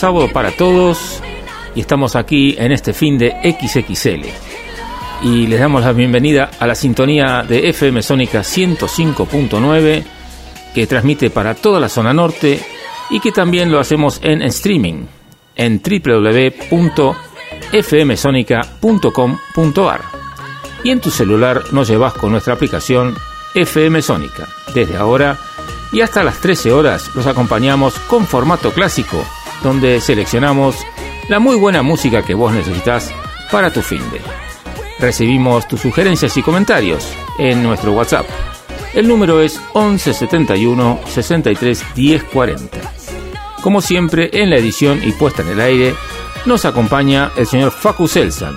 Sábado para todos y estamos aquí en este fin de XXL y les damos la bienvenida a la sintonía de FM Sónica 105.9 que transmite para toda la zona norte y que también lo hacemos en streaming en www.fmsonica.com.ar y en tu celular nos llevas con nuestra aplicación FM Sónica. Desde ahora y hasta las 13 horas los acompañamos con formato clásico, donde seleccionamos la muy buena música que vos necesitas para tu fin de. Recibimos tus sugerencias y comentarios en nuestro WhatsApp. El número es 1171 63 10 40. Como siempre, en la edición y puesta en el aire, nos acompaña el señor Facu Selsan.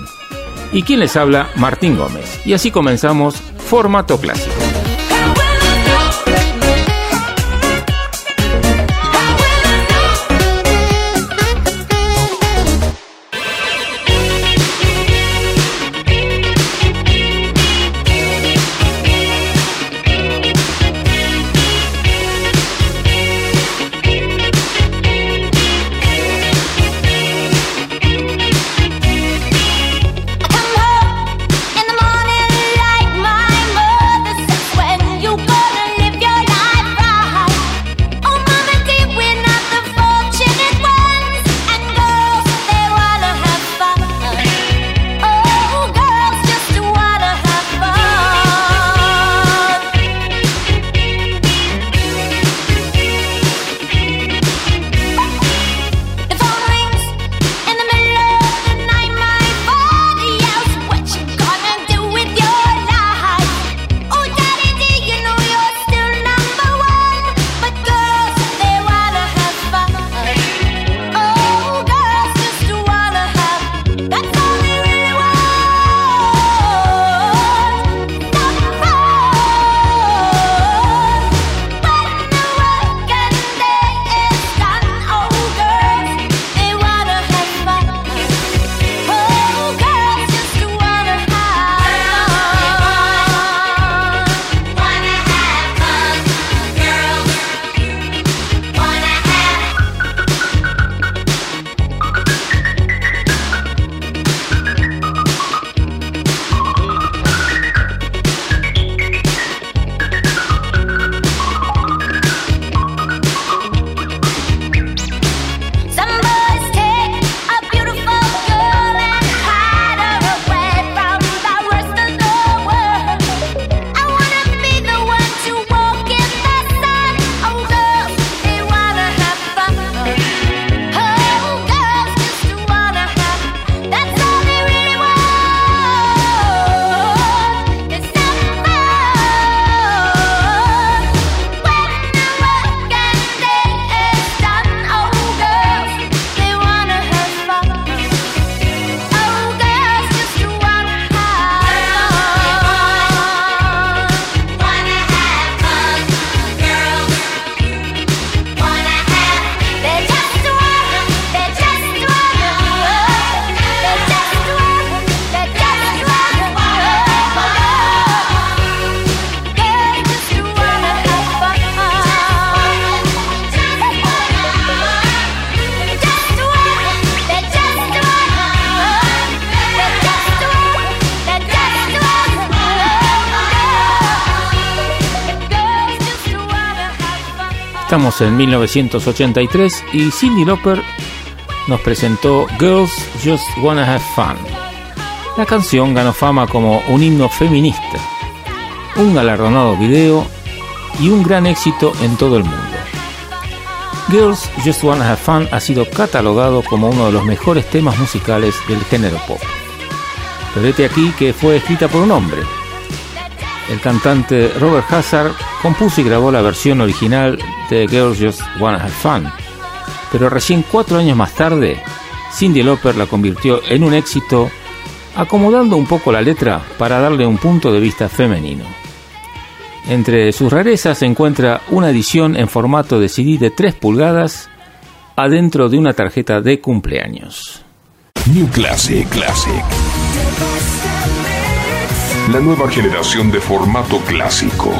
Y quien les habla, Martín Gómez. Y así comenzamos Formato Clásico. En 1983 y Cindy Lauper nos presentó Girls Just Wanna Have Fun. La canción ganó fama como un himno feminista, un galardonado video y un gran éxito en todo el mundo. Girls Just Wanna Have Fun ha sido catalogado como uno de los mejores temas musicales del género pop. Pero vete aquí que fue escrita por un hombre. El cantante Robert Hazard compuso y grabó la versión original de Girls Just Wanna Have Fun, pero recién cuatro años más tarde, Cindy Lauper la convirtió en un éxito, acomodando un poco la letra para darle un punto de vista femenino. Entre sus rarezas se encuentra una edición en formato de CD de 3 pulgadas adentro de una tarjeta de cumpleaños. New Classic Classic. La nueva generación de formato clásico.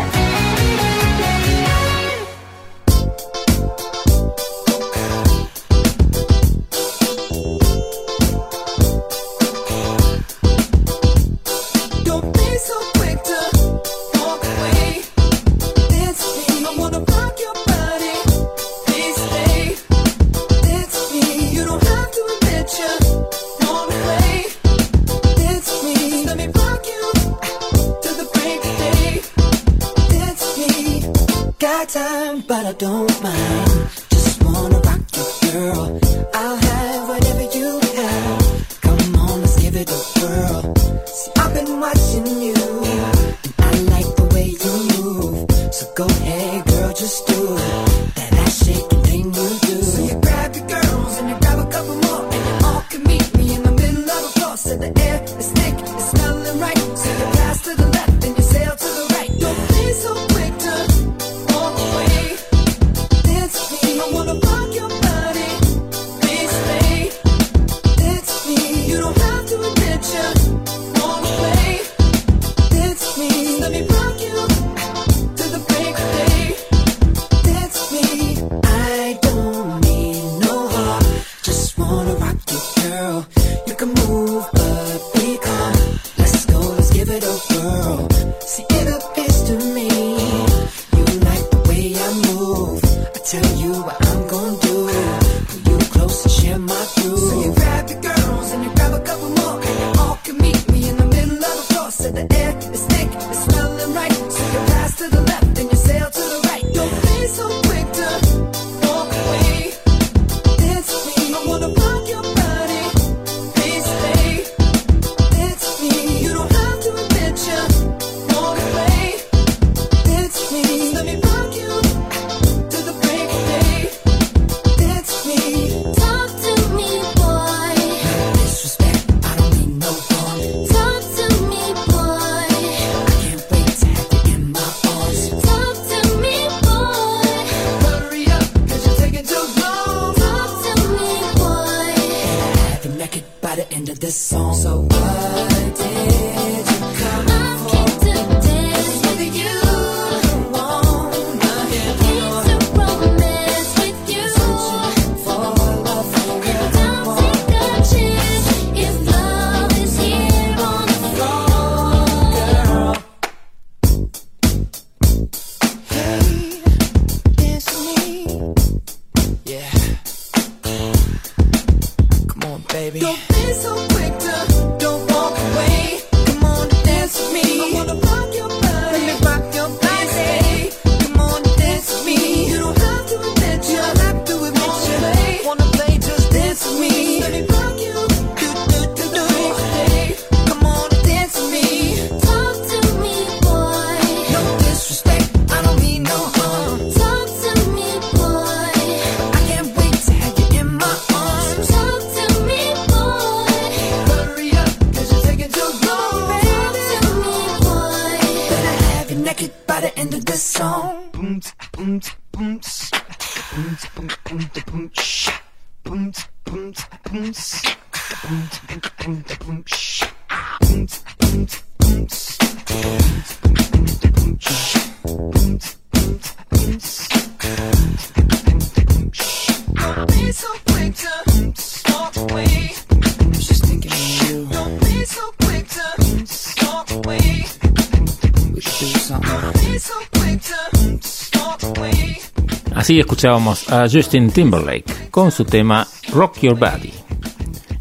Así escuchábamos a Justin Timberlake con su tema Rock Your Body.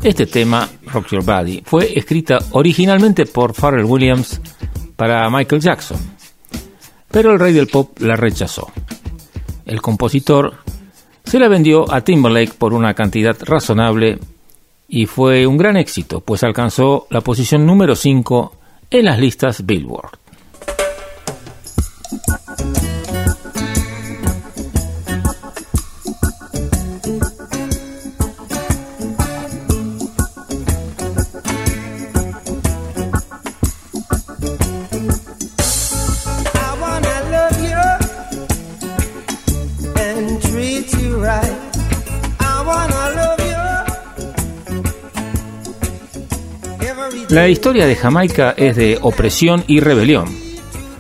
Este tema, Rock Your Body, fue escrita originalmente por Pharrell Williams para Michael Jackson, pero el rey del pop la rechazó. El compositor se la vendió a Timberlake por una cantidad razonable y fue un gran éxito, pues alcanzó la posición número 5 en las listas Billboard. La historia de Jamaica es de opresión y rebelión,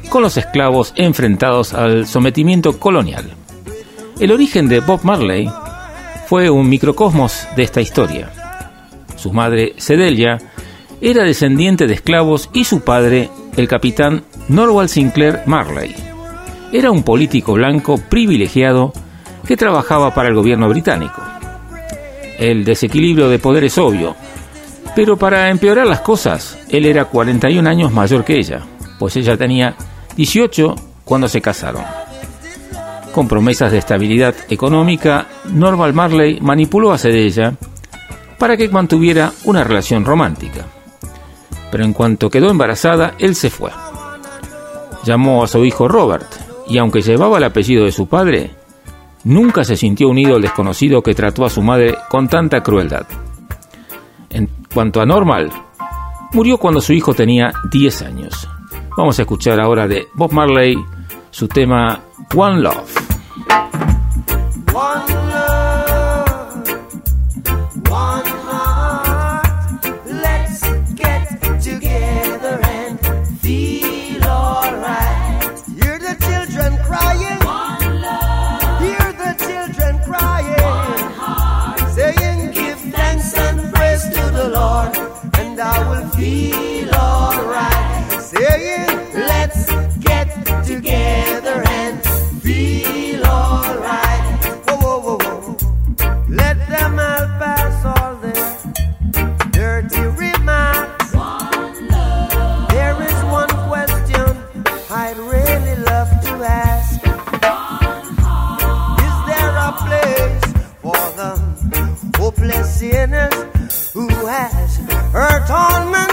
con los esclavos enfrentados al sometimiento colonial. El origen de Bob Marley fue un microcosmos de esta historia. Su madre, Sedelia, era descendiente de esclavos y su padre, el capitán Norwell Sinclair Marley, era un político blanco privilegiado que trabajaba para el gobierno británico. El desequilibrio de poder es obvio, pero para empeorar las cosas, él era 41 años mayor que ella, pues ella tenía 18 cuando se casaron. Con promesas de estabilidad económica, Norval Marley manipuló a ella para que mantuviera una relación romántica. Pero en cuanto quedó embarazada, él se fue. Llamó a su hijo Robert, y aunque llevaba el apellido de su padre, nunca se sintió unido al desconocido que trató a su madre con tanta crueldad. Cuanto a Normal, murió cuando su hijo tenía 10 años. Vamos a escuchar ahora de Bob Marley su tema One Love. saying, let's get together and feel alright. Whoa, whoa, whoa, whoa. Let them all pass all their dirty remarks. One love. There is one question I'd really love to ask. Is there a place for the hopeless sinners who has hurt all men?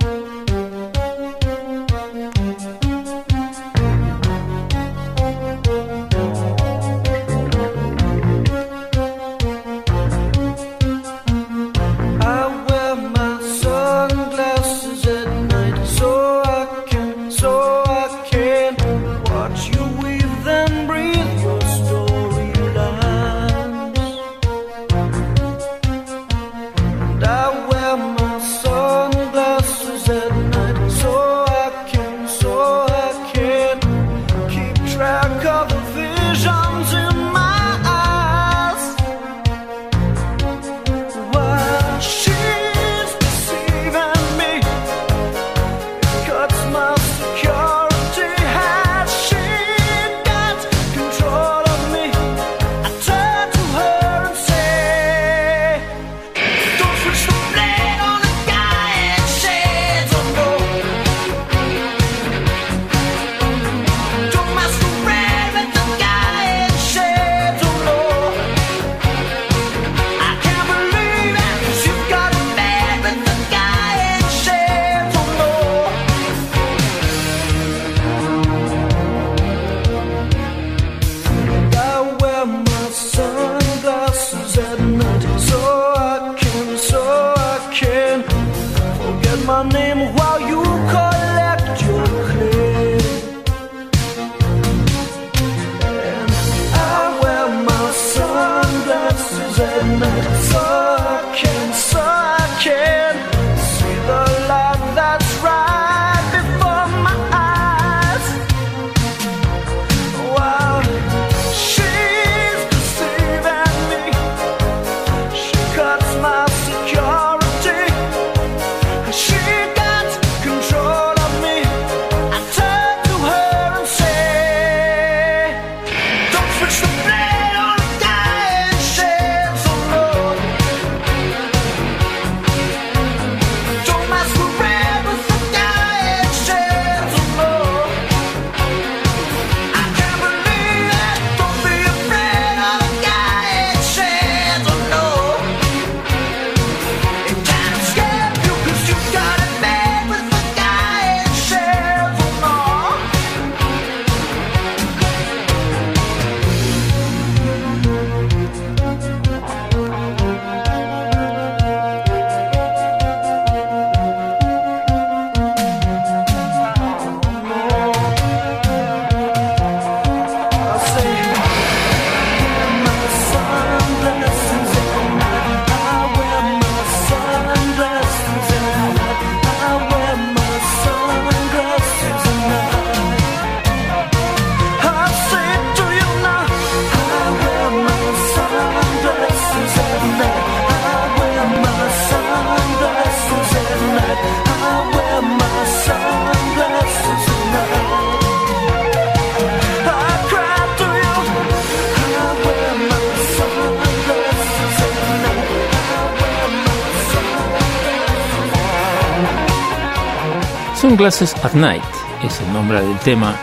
Sunglasses at Night es el nombre del tema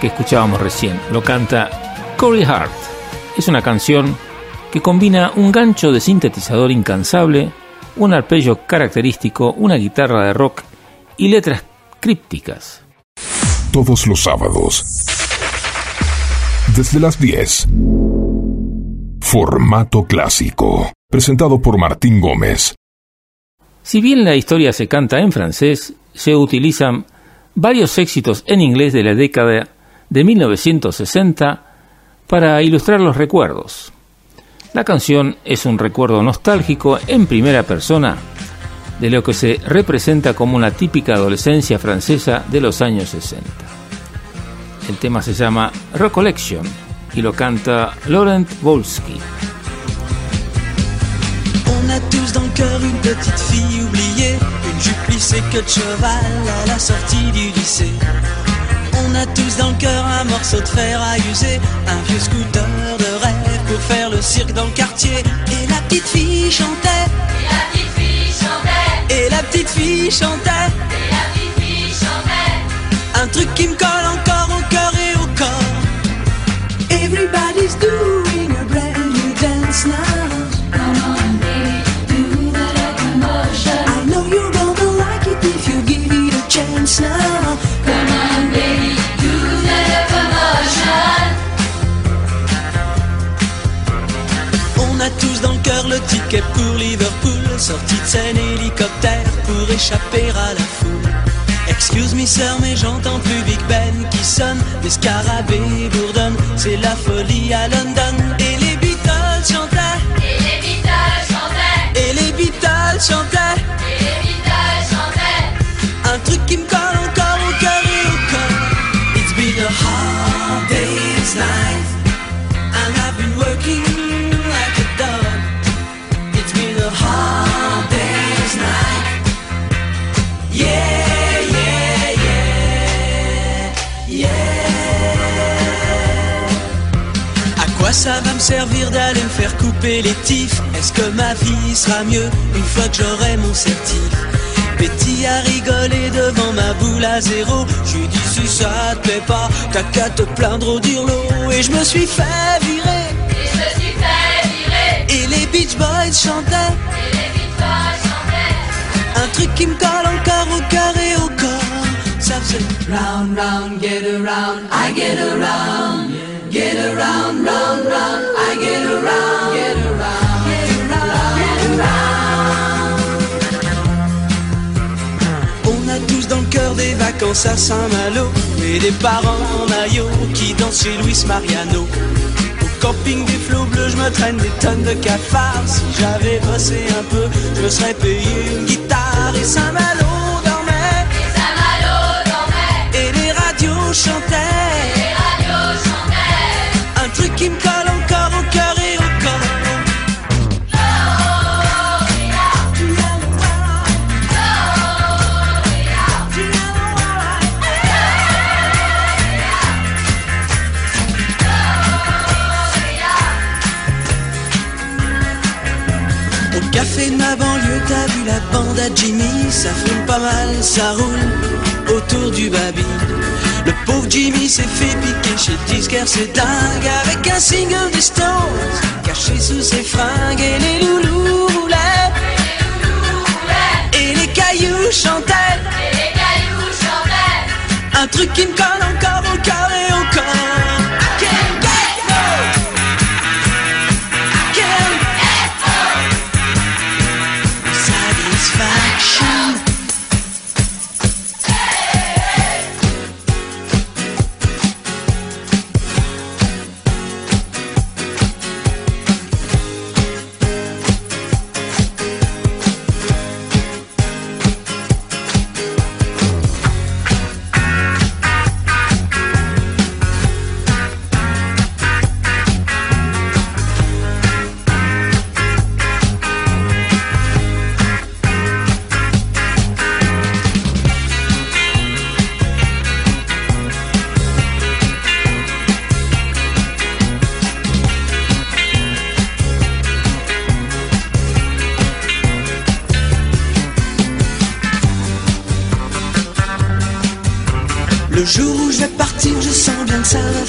que escuchábamos recién. Lo canta Corey Hart. Es una canción que combina un gancho de sintetizador incansable, un arpegio característico, una guitarra de rock y letras crípticas. Todos los sábados, desde las 10. Formato clásico, presentado por Martín Gómez. Si bien la historia se canta en francés, se utilizan varios éxitos en inglés de la década de 1960 para ilustrar los recuerdos. La canción es un recuerdo nostálgico en primera persona de lo que se representa como una típica adolescencia francesa de los años 60. El tema se llama Recollection y lo canta Laurent Volsky. Cœur une petite fille oubliée, une jupe plissée que de cheval à la sortie du lycée. On a tous dans le cœur un morceau de fer à user, un vieux scooter de rêve pour faire le cirque dans le quartier. Et la petite fille chantait. Et la petite fille chantait. Et la petite fille chantait. Et la petite fille chantait. Un truc qui me colle encore au cœur et au corps. Everybody's doing Come on, baby, do the locomotion. On a tous dans le cœur le ticket pour Liverpool, sortie de scène hélicoptère pour échapper à la foule. Excuse me sœur mais j'entends plus Big Ben qui sonne, des scarabées bourdonnent, c'est la folie à London. Et les Beatles chantaient, Et les Beatles chantaient. et les Beatles chantaient, Et les Beatles chantaient. un truc qui and I've been working like a dog. It's been a hard day's night. Yeah, yeah, yeah, yeah. À quoi ça va me servir d'aller me faire couper les tifs Est-ce que ma vie sera mieux une fois que j'aurai mon certif Betty a rigolé devant ma boule à zéro. Je lui dis si ça te plaît pas, t'as qu'à te plaindre au dirlo. Et je me suis fait virer. Et je me suis fait virer. Et les Beach Boys chantaient. Et les Beatles chantaient. Un truc qui me colle encore au cœur et au corps. Ça faisait round, round, get around, I get around. Get around, round, round, I get around. Get around, cœur des vacances à Saint-Malo et des parents en maillot qui dansent chez Luis Mariano. Au camping des flots bleus, je me traîne des tonnes de cafards. Si j'avais bossé un peu, je me serais payé une guitare et Saint-Malo dormait. Et Saint-Malo dormait. Et les radios chantaient. Et les radios chantaient. Un truc qui me ma banlieue, t'as vu la bande à Jimmy Ça fume pas mal, ça roule autour du baby. Le pauvre Jimmy s'est fait piquer chez disquaire, c'est dingue Avec un single des Stones Caché sous ses fringues Et les loulous roulaient Et les cailloux chantaient. Et les cailloux chantaient. Un truc qui me colle encore au cœur et au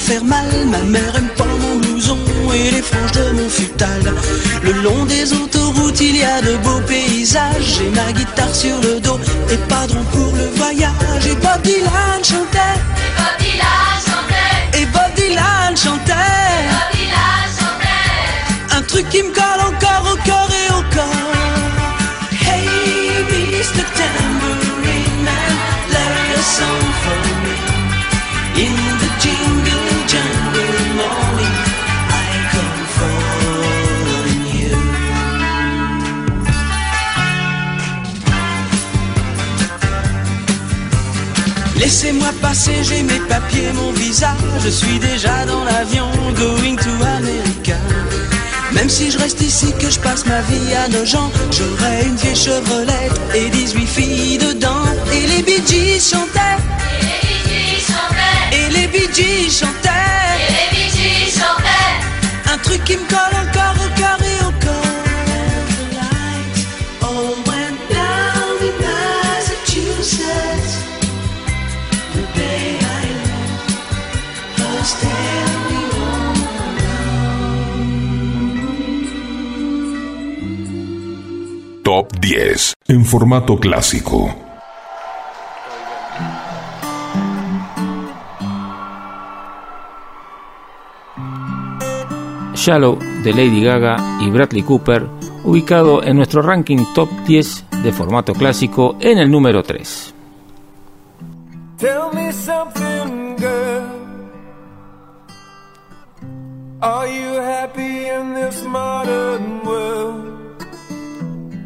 faire mal. Ma mère aime pas mon blouson et les franges de mon futal. Le long des autoroutes, il y a de beaux paysages. J'ai ma guitare sur le dos et padron pour le voyage. Et Bob Dylan chantait, Et Bob Dylan chantait. et Bob Dylan chantait. Bob Dylan chantait. Un truc qui me J'ai mes papiers, mon visa. Je suis déjà dans l'avion, going to America. Même si je reste ici, que je passe ma vie à nos gens, j'aurai une vieille Chevrolet et 18 filles dedans. Et les Bee Gees chantaient, Et les Bee chantaient. et les Bee chantaient. Un truc qui me colle encore 10 en formato clásico. Shallow de Lady Gaga y Bradley Cooper, ubicado en nuestro ranking top 10 de formato clásico en el número 3. Tell me something, girl. Are you happy in this modern world?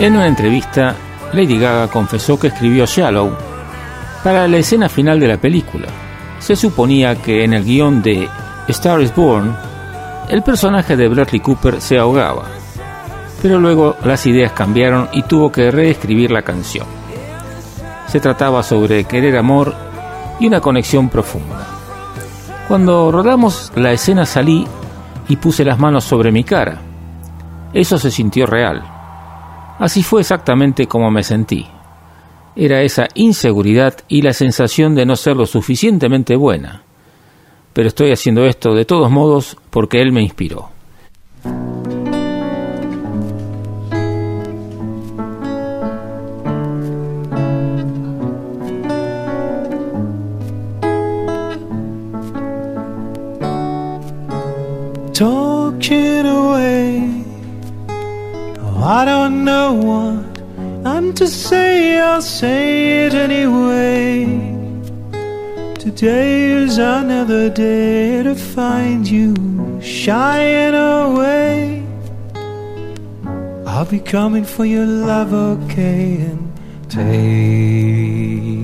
En una entrevista, Lady Gaga confesó que escribió Shallow para la escena final de la película. Se suponía que en el guion de Star is Born, el personaje de Bradley Cooper se ahogaba, pero luego las ideas cambiaron y tuvo que reescribir la canción. Se trataba sobre querer amor y una conexión profunda. Cuando rodamos la escena salí y puse las manos sobre mi cara. Eso se sintió real. Así fue exactamente como me sentí. Era esa inseguridad y la sensación de no ser lo suficientemente buena. Pero estoy haciendo esto de todos modos porque él me inspiró. I don't know what I'm to say, I'll say it anyway. Today is another day to find you shying away. I'll be coming for your love, okay, and take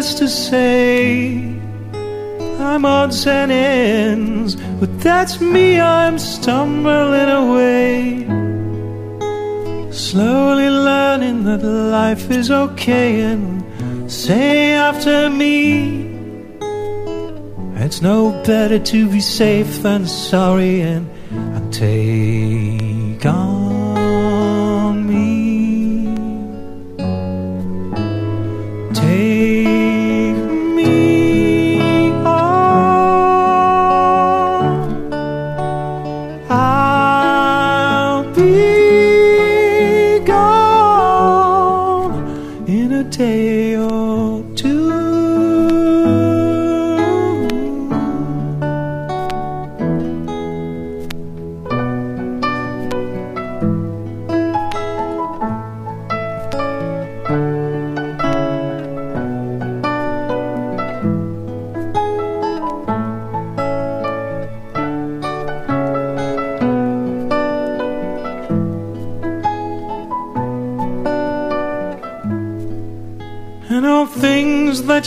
needless to say, I'm odds and ends, but that's me, I'm stumbling away. Slowly learning that life is okay, and say after me, it's no better to be safe than sorry, and, and take on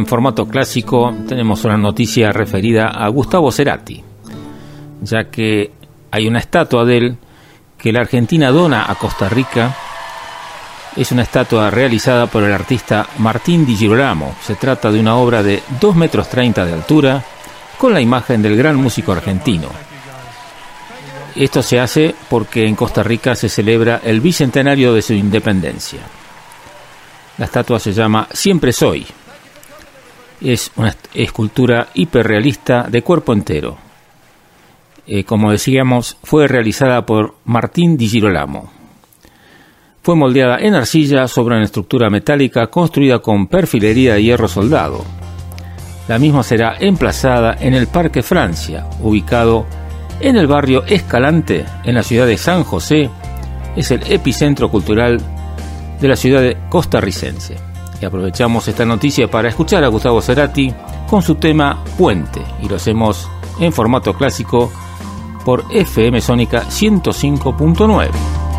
en formato clásico tenemos una noticia referida a Gustavo Cerati, ya que hay una estatua de él que la Argentina dona a Costa Rica. Es una estatua realizada por el artista Martín Di Girolamo. Se trata de una obra de 2 metros 30 de altura con la imagen del gran músico argentino. Esto se hace porque en Costa Rica se celebra el bicentenario de su independencia. La estatua se llama Siempre Soy. Es una escultura hiperrealista de cuerpo entero. Eh, como decíamos, fue realizada por Martín Di Girolamo. Fue moldeada en arcilla sobre una estructura metálica construida con perfilería de hierro soldado. La misma será emplazada en el Parque Francia, ubicado en el barrio Escalante, en la ciudad de San José. Es el epicentro cultural de la ciudad costarricense. Y aprovechamos esta noticia para escuchar a Gustavo Cerati con su tema Puente, y lo hacemos en formato clásico por FM Sónica 105.9.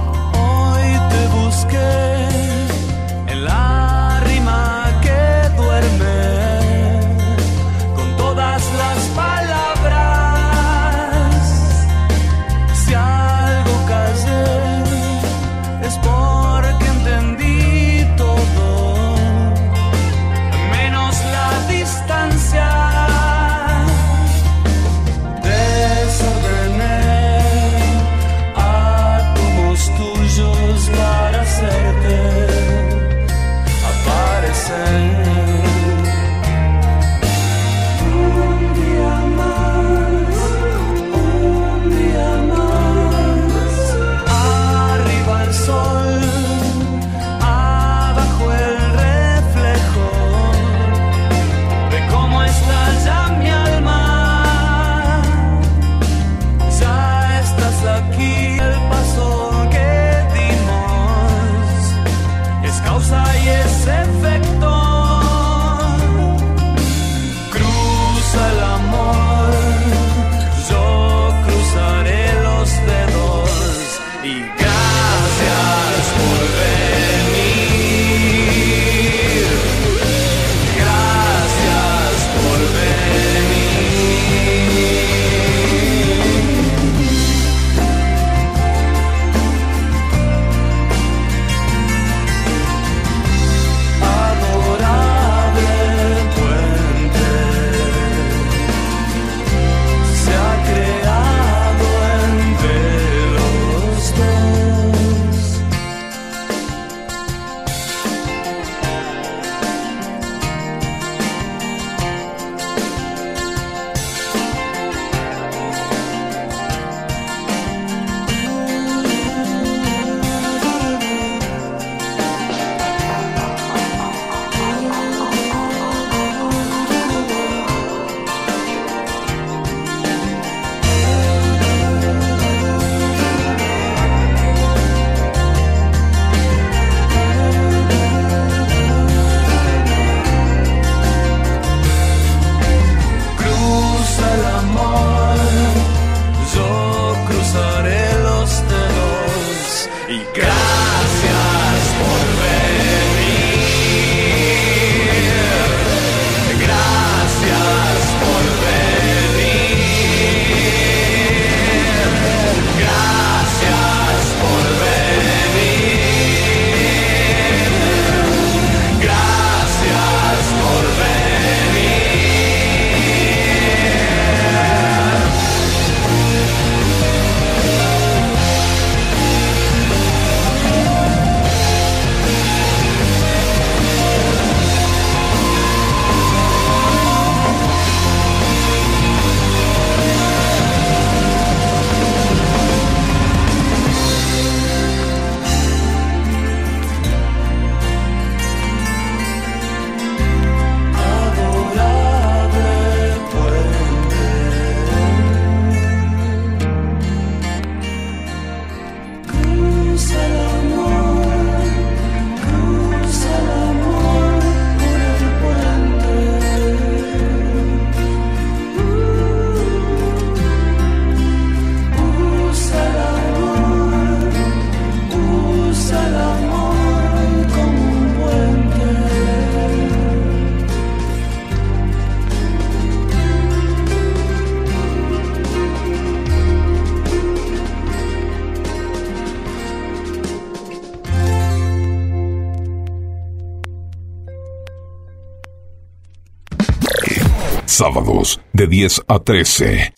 10 a 13.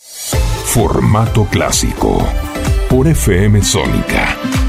Formato clásico. Por FM Sónica.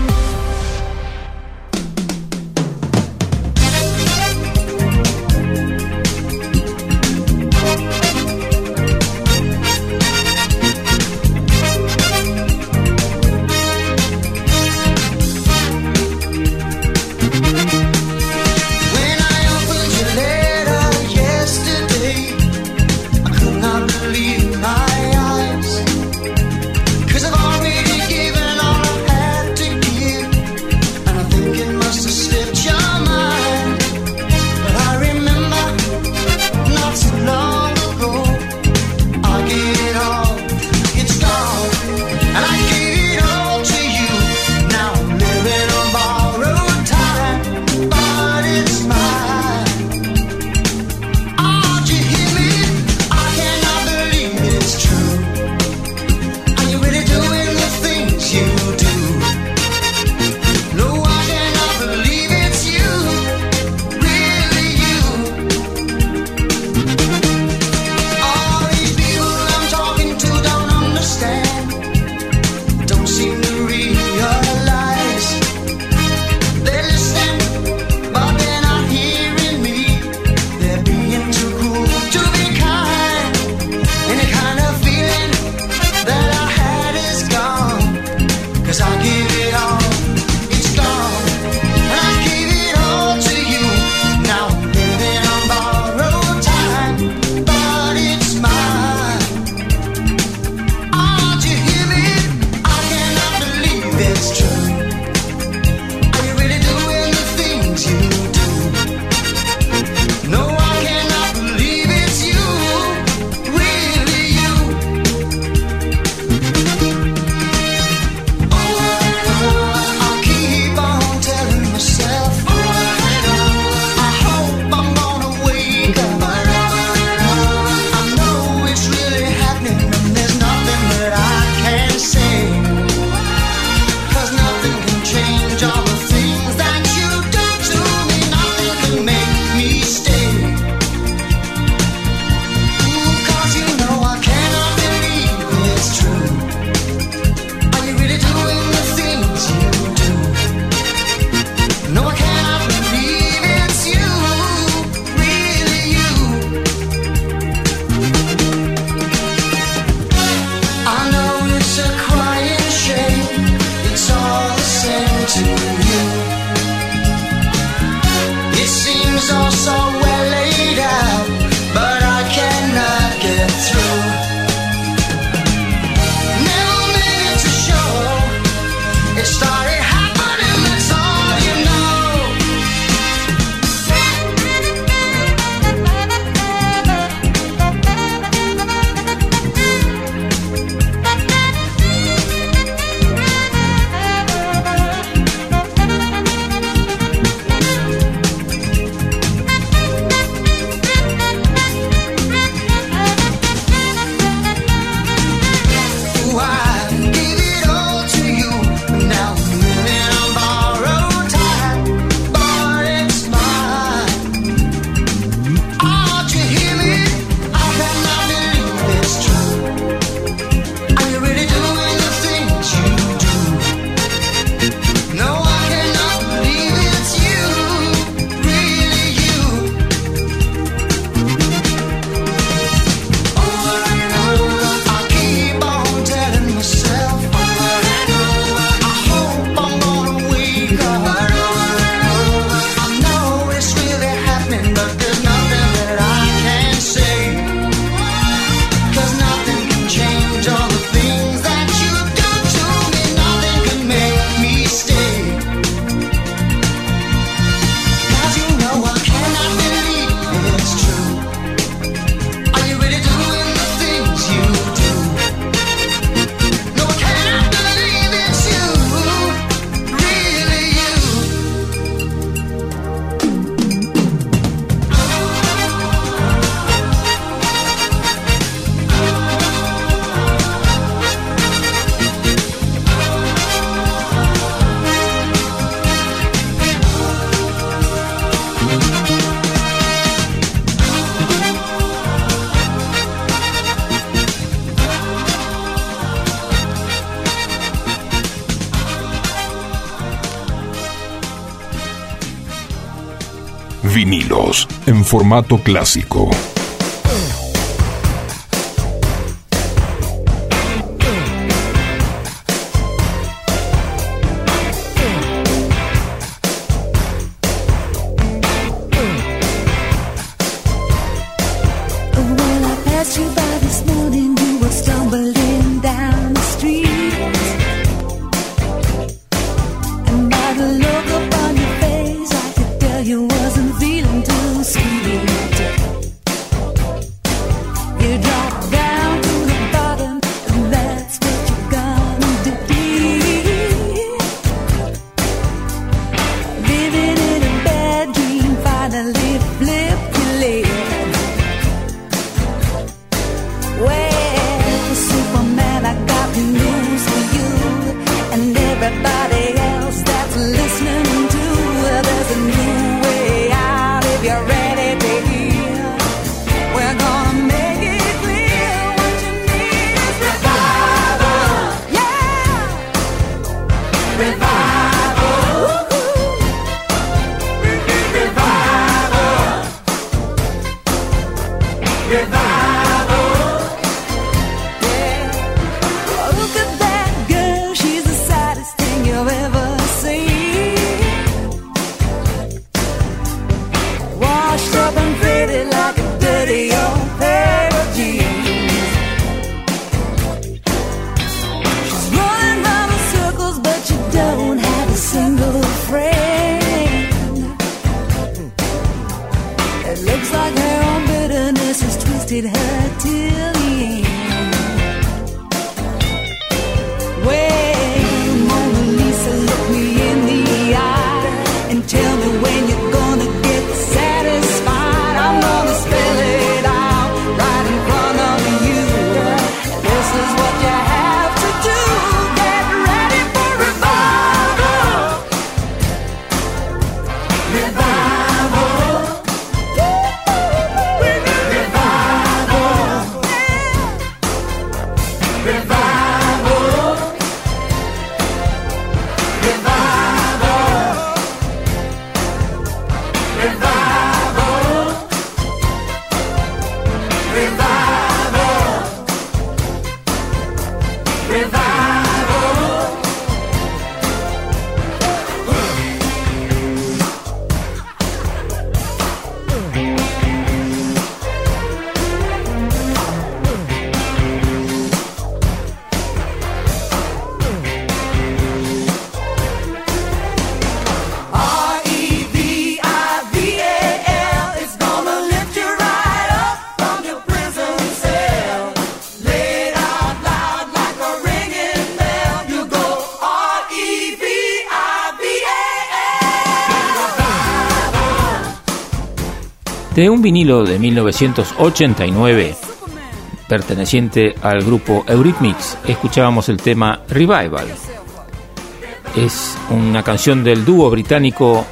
formato clásico. de un vinilo de 1989 perteneciente al grupo Eurythmics. Escuchábamos el tema Revival. Es una canción del dúo británico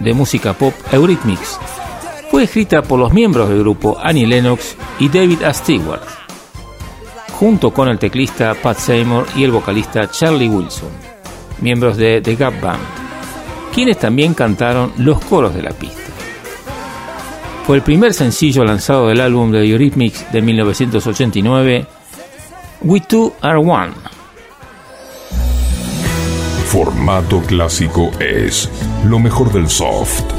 de música pop Eurythmics. Fue escrita por los miembros del grupo Annie Lennox y David A. Stewart, junto con el teclista Pat Seymour y el vocalista Charlie Wilson, miembros de The Gap Band, quienes también cantaron los coros de la pista. Fue el primer sencillo lanzado del álbum de Eurythmics de 1989, We Two Are One. Formato clásico es lo mejor del soft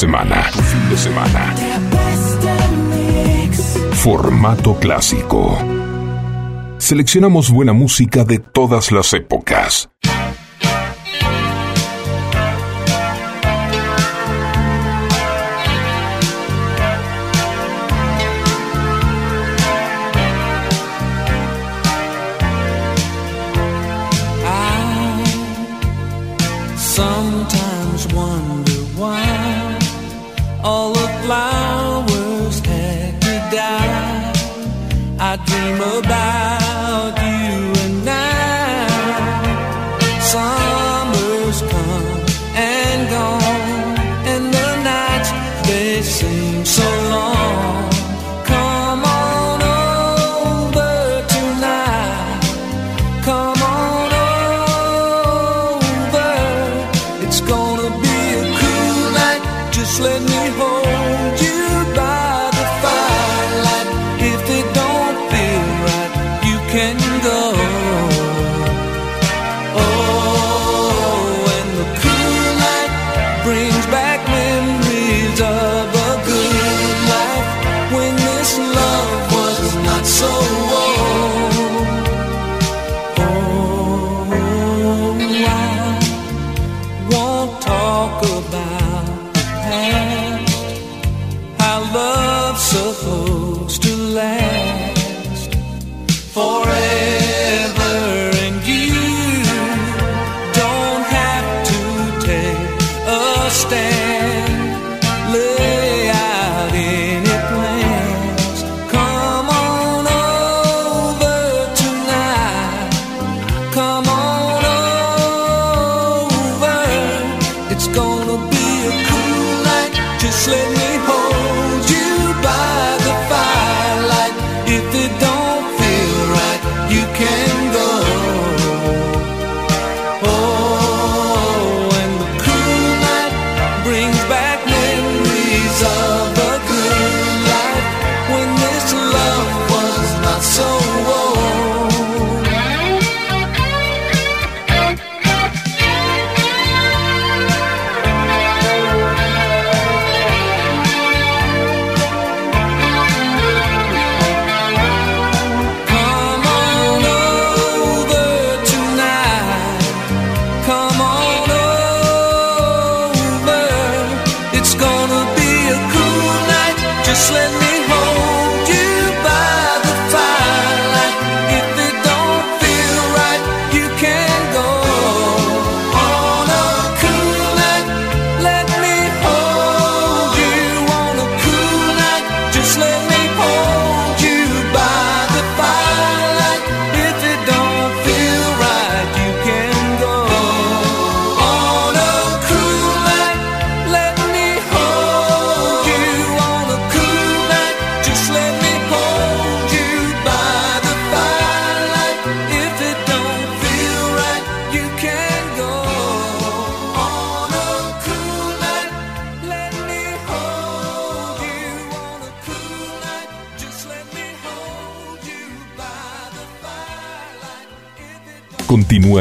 semana. Fin de semana. Formato clásico. Seleccionamos buena música de todas las épocas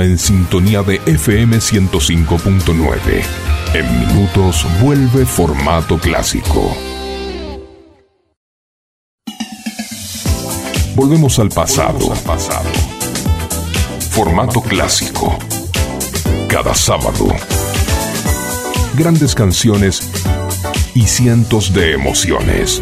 en sintonía de FM 105.9. En minutos vuelve formato clásico. Volvemos al pasado. Al pasado. Formato clásico. Cada sábado. Grandes canciones y cientos de emociones.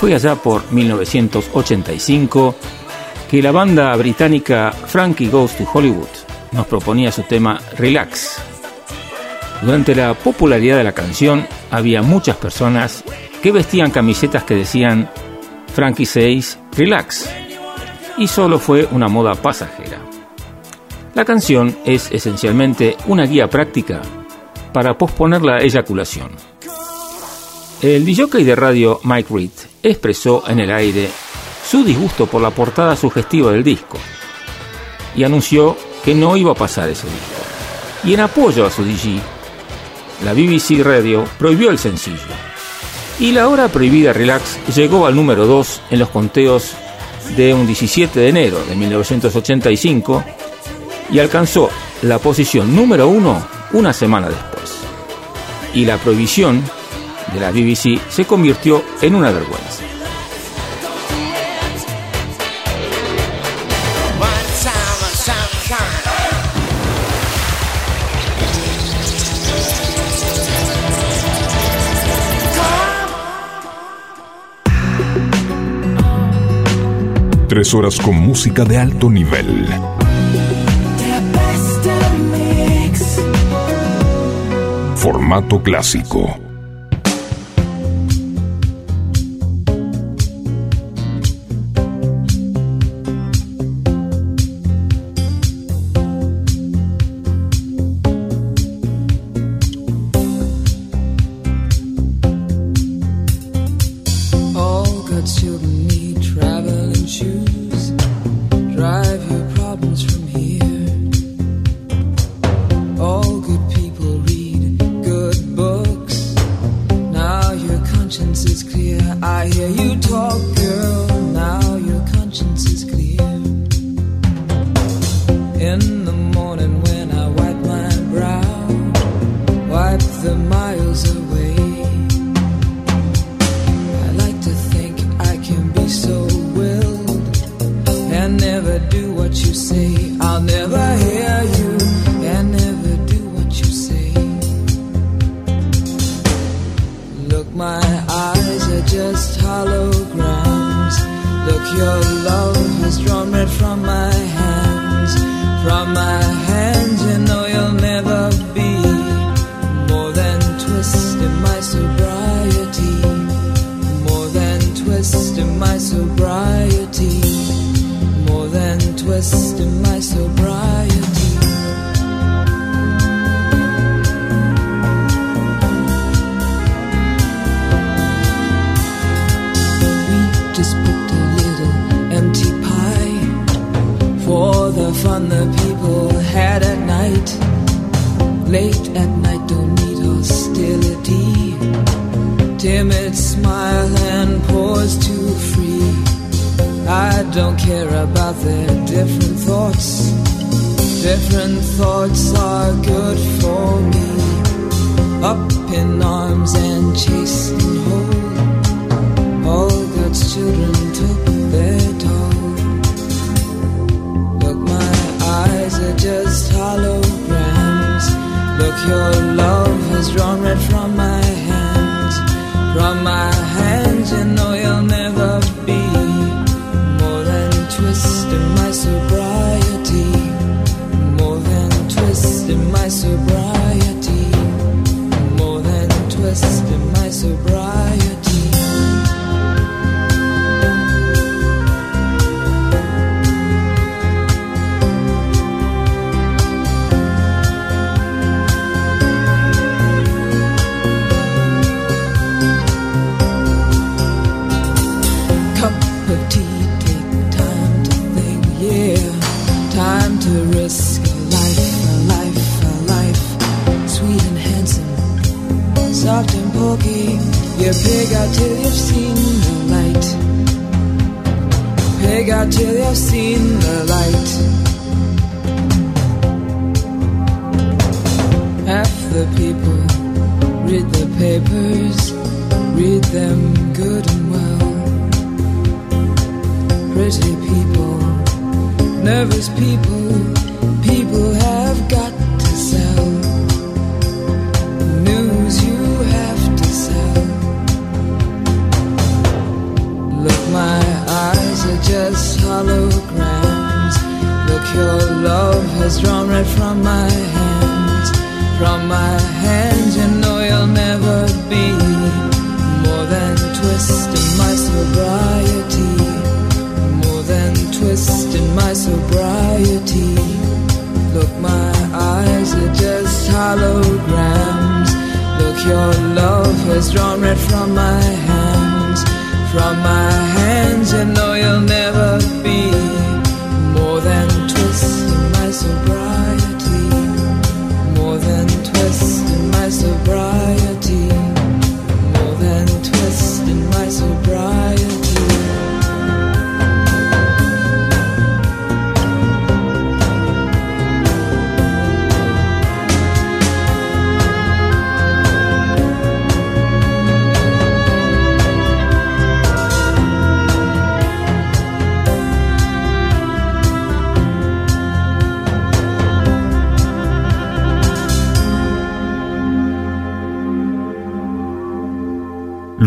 Fue allá por 1985 que la banda británica Frankie Goes to Hollywood nos proponía su tema Relax. Durante la popularidad de la canción había muchas personas que vestían camisetas que decían Frankie says Relax y solo fue una moda pasajera. La canción es esencialmente una guía práctica para posponer la eyaculación. El DJ de radio Mike Reed expresó en el aire su disgusto por la portada sugestiva del disco y anunció que no iba a pasar ese disco. Y en apoyo a su DJ, la BBC Radio prohibió el sencillo. Y la hora prohibida Relax llegó al número 2 en los conteos de un 17 de enero de 1985 y alcanzó la posición número 1 una semana después. Y la prohibición de la BBC se convirtió en una vergüenza. Tres horas con música de alto nivel. Formato clásico. you've seen the light. Peg out till you've seen the light. Half the people read the papers, read them good and well. Pretty people, nervous people, people have got my eyes are just holograms. Look, your love has drawn right from my hands. From my hands, you know you'll never be more than twisting my sobriety. More than twisting my sobriety. Look, my eyes are just holograms. Look, your love has drawn right from my hands from my hands and know you'll never be more than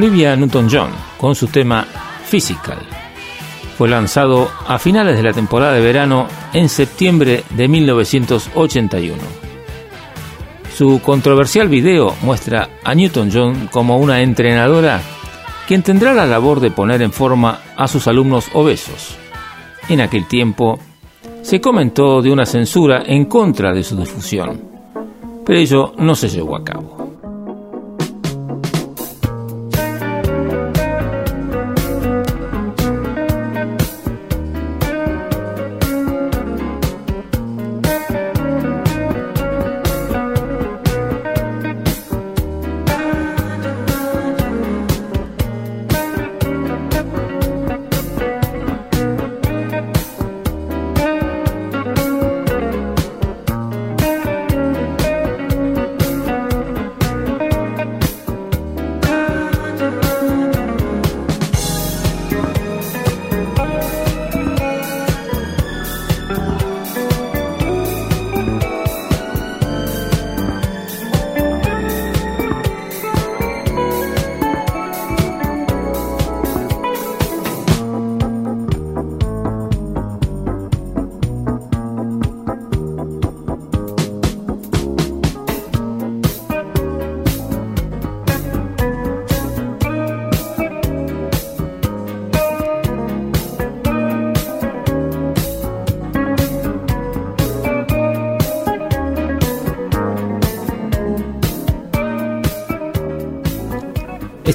Olivia Newton-John con su tema Physical. Fue lanzado a finales de la temporada de verano en septiembre de 1981. Su controversial video muestra a Newton-John como una entrenadora quien tendrá la labor de poner en forma a sus alumnos obesos. En aquel tiempo se comentó de una censura en contra de su difusión, pero ello no se llevó a cabo.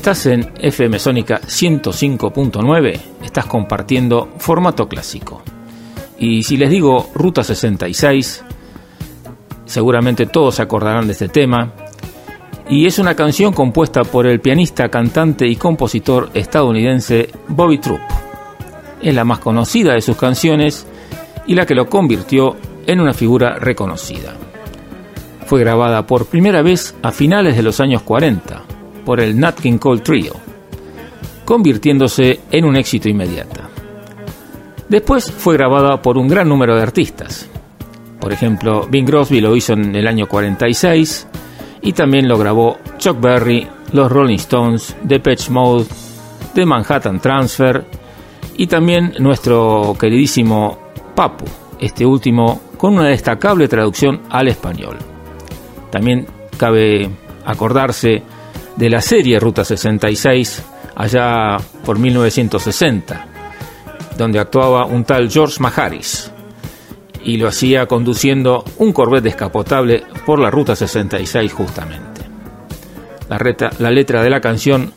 Estás en FM Sónica 105.9, estás compartiendo formato clásico. Y si les digo Ruta 66, seguramente todos se acordarán de este tema. Y es una canción compuesta por el pianista, cantante y compositor estadounidense Bobby Troop. Es la más conocida de sus canciones y la que lo convirtió en una figura reconocida. Fue grabada por primera vez a finales de los años 40 por el Nat King Cole Trio, convirtiéndose en un éxito inmediato. Después fue grabada por un gran número de artistas. Por ejemplo, Bing Crosby lo hizo en el año 46 y también lo grabó Chuck Berry, los Rolling Stones, Depeche Mode, The Manhattan Transfer y también nuestro queridísimo Papu, este último con una destacable traducción al español. También cabe acordarse de la serie Ruta 66 allá por 1960, donde actuaba un tal George Maharis y lo hacía conduciendo un Corvette descapotable por la Ruta 66 justamente. La, la letra de la canción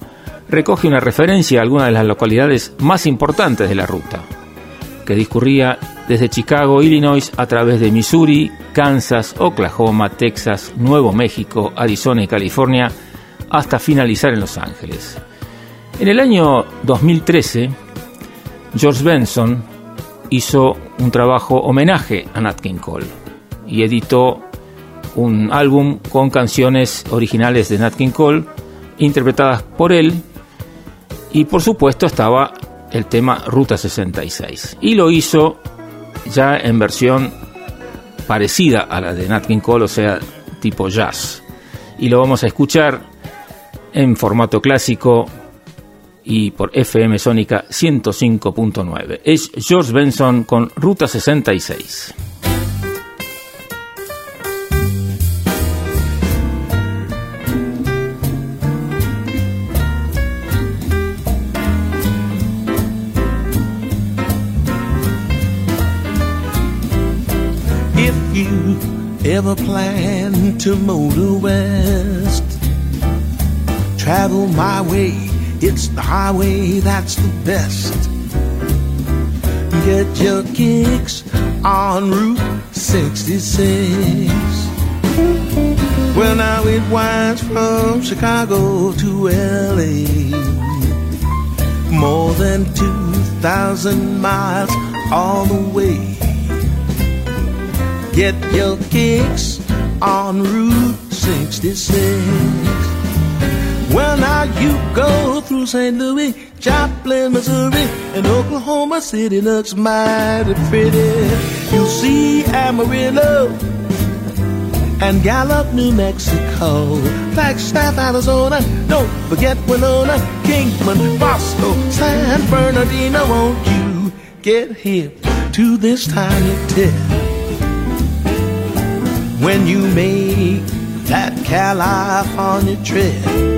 recoge una referencia a algunas de las localidades más importantes de la ruta, que discurría desde Chicago, Illinois, a través de Missouri, Kansas, Oklahoma, Texas, Nuevo México, Arizona y California, hasta finalizar en Los Ángeles. En el año 2013, George Benson hizo un trabajo homenaje a Nat King Cole y editó un álbum con canciones originales de Nat King Cole interpretadas por él y por supuesto estaba el tema Ruta 66 y lo hizo ya en versión parecida a la de Nat King Cole, o sea, tipo jazz. Y lo vamos a escuchar en formato clásico y por FM Sónica 105.9. Es George Benson con Ruta 66. If you ever plan to motor west, travel my way. It's the highway that's the best. Get your kicks on Route 66. Well, now it winds from Chicago to LA. More than 2,000 miles all the way. Get your kicks on Route 66. Well, now you go through St. Louis, Joplin, Missouri, and Oklahoma City looks mighty pretty. You'll see Amarillo and Gallup, New Mexico. Flagstaff, Arizona, don't forget Winona, Kingman, Bosco, San Bernardino. Won't you get hip to this tiny tip? When you make that California trip,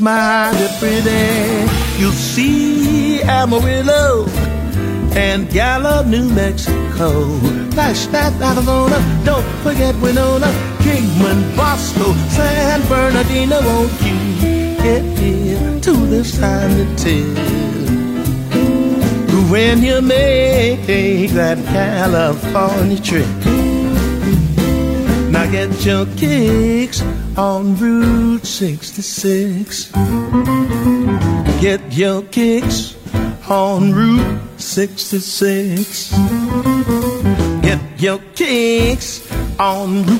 Looks mighty pretty. You'll see Amarillo and Gallup, New Mexico. Flagstaff, Arizona, don't forget Winona, Kingman, Bosco, San Bernardino. Won't you get here to this time to tell? When you make that California trip. Now get your kicks on Route 66. Get your kicks on Route 66. Get your kicks on Route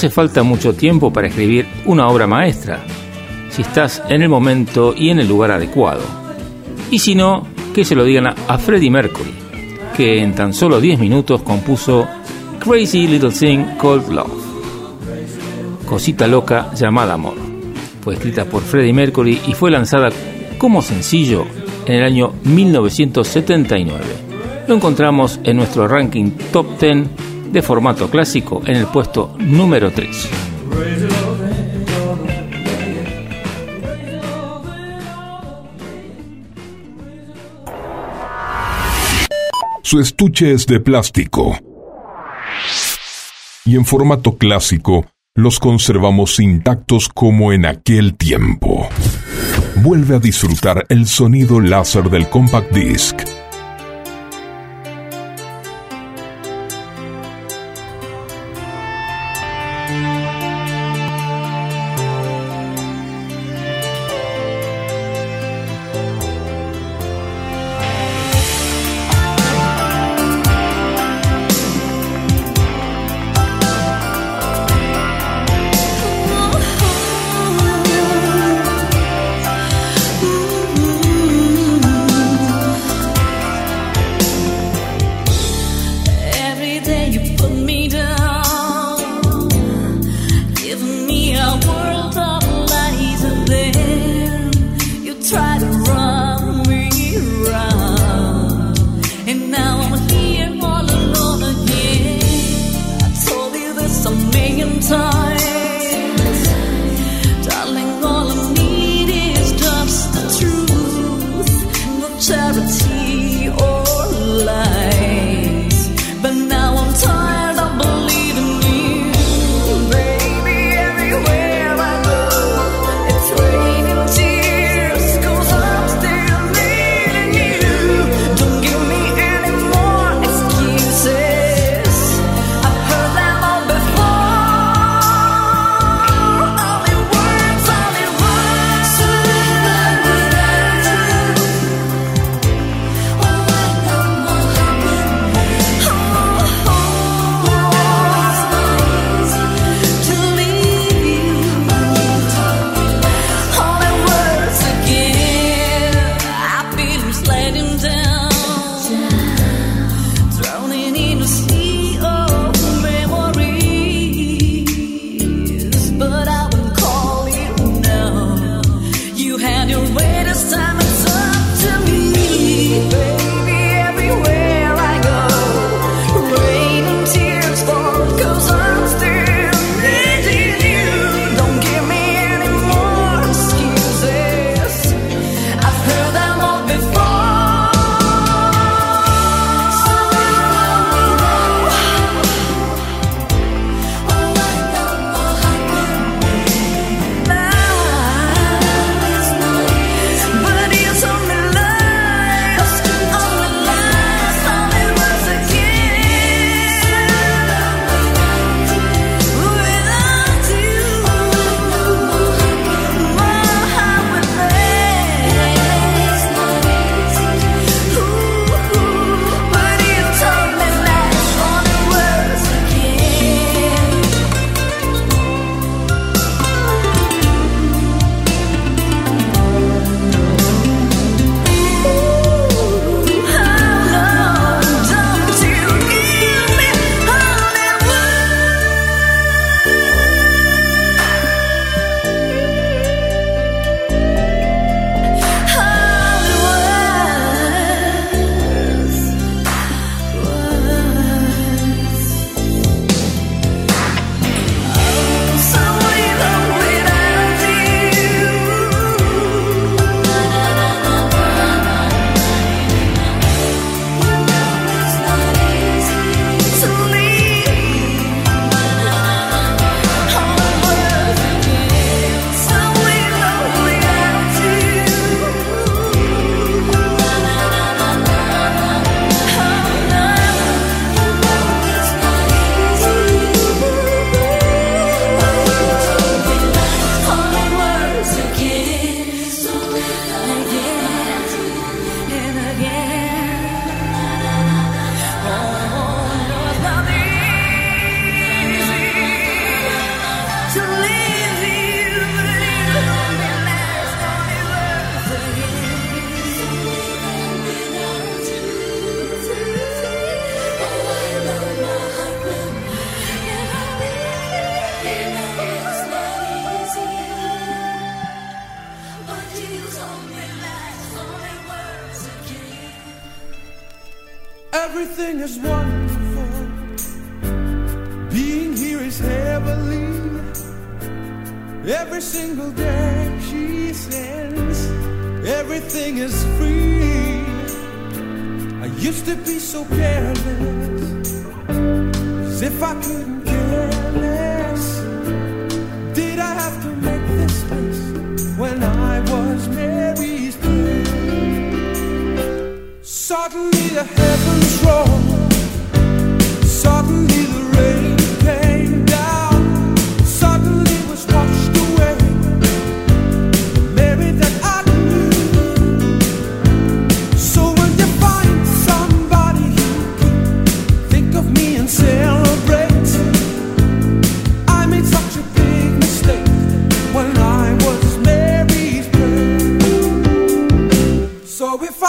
hace falta mucho tiempo para escribir una obra maestra, si estás en el momento y en el lugar adecuado. Y si no, que se lo digan a Freddie Mercury, que en tan solo 10 minutos compuso Crazy Little Thing Called Love, Cosita Loca llamada Amor. Fue escrita por Freddie Mercury y fue lanzada como sencillo en el año 1979. Lo encontramos en nuestro ranking Top 10 de formato clásico en el puesto número 3. Su estuche es de plástico. Y en formato clásico, los conservamos intactos como en aquel tiempo. Vuelve a disfrutar el sonido láser del compact disc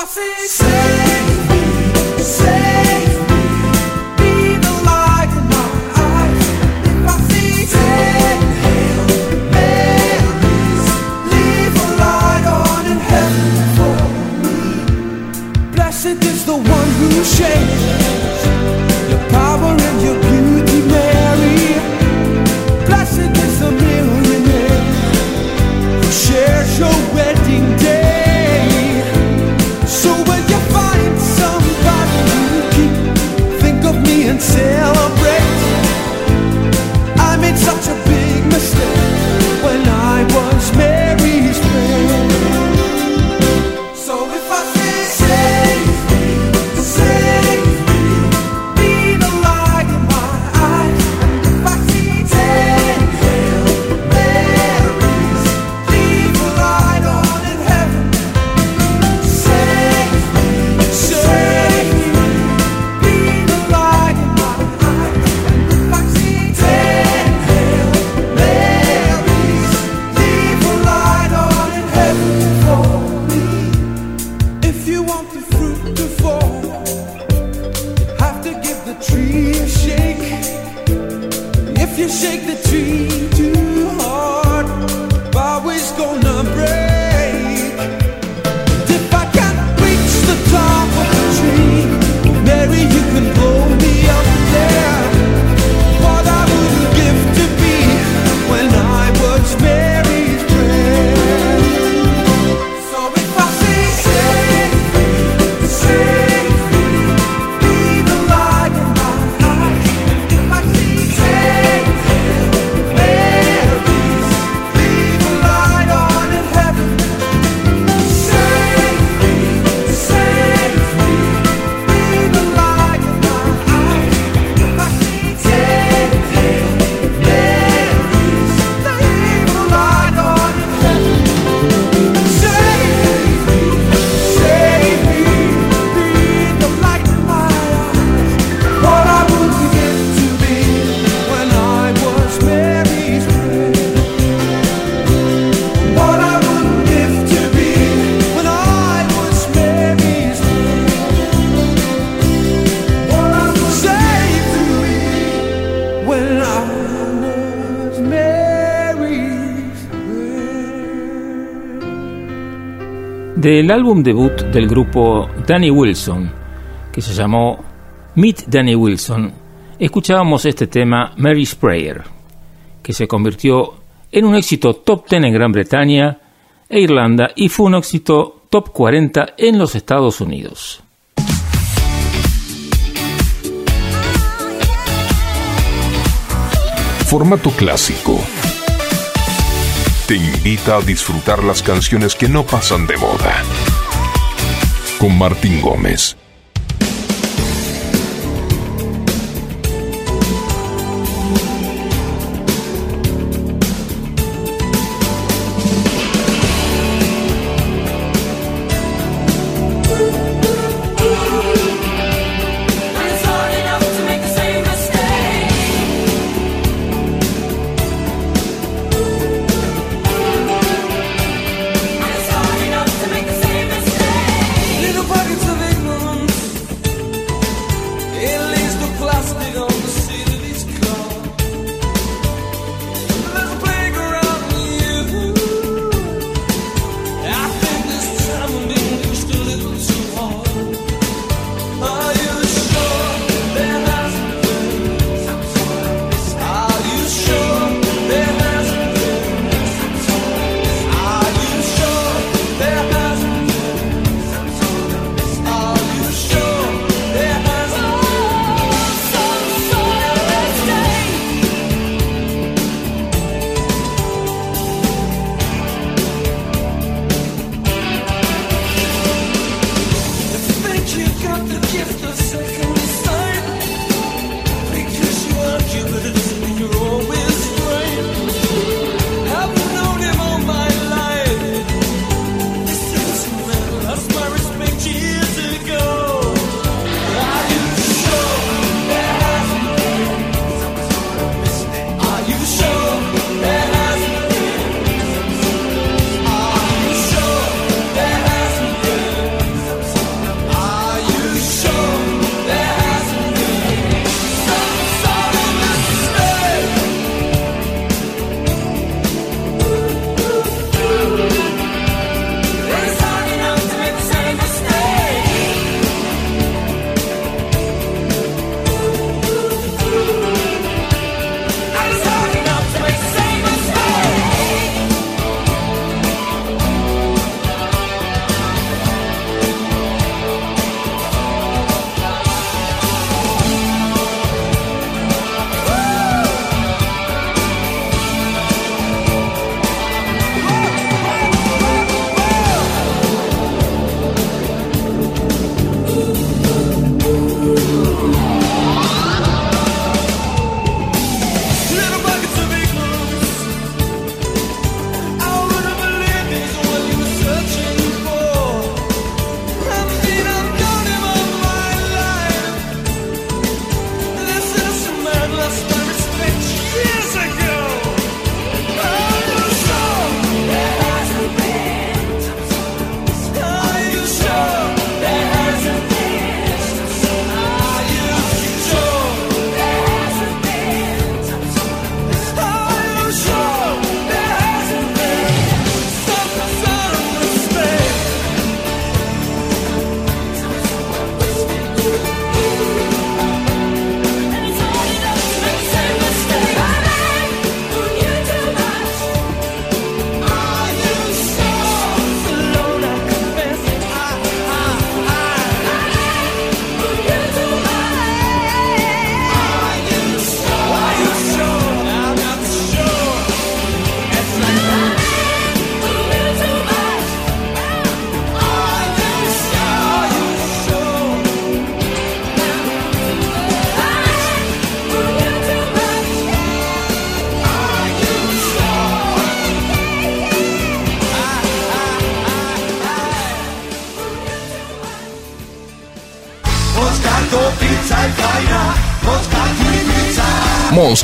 my. Say Del álbum debut del grupo Danny Wilson, que se llamó Meet Danny Wilson, escuchábamos este tema Mary's Prayer, que se convirtió en un éxito top 10 en Gran Bretaña e Irlanda y fue un éxito top 40 en los Estados Unidos. Formato clásico te invita a disfrutar las canciones que no pasan de moda. Con Martín Gómez.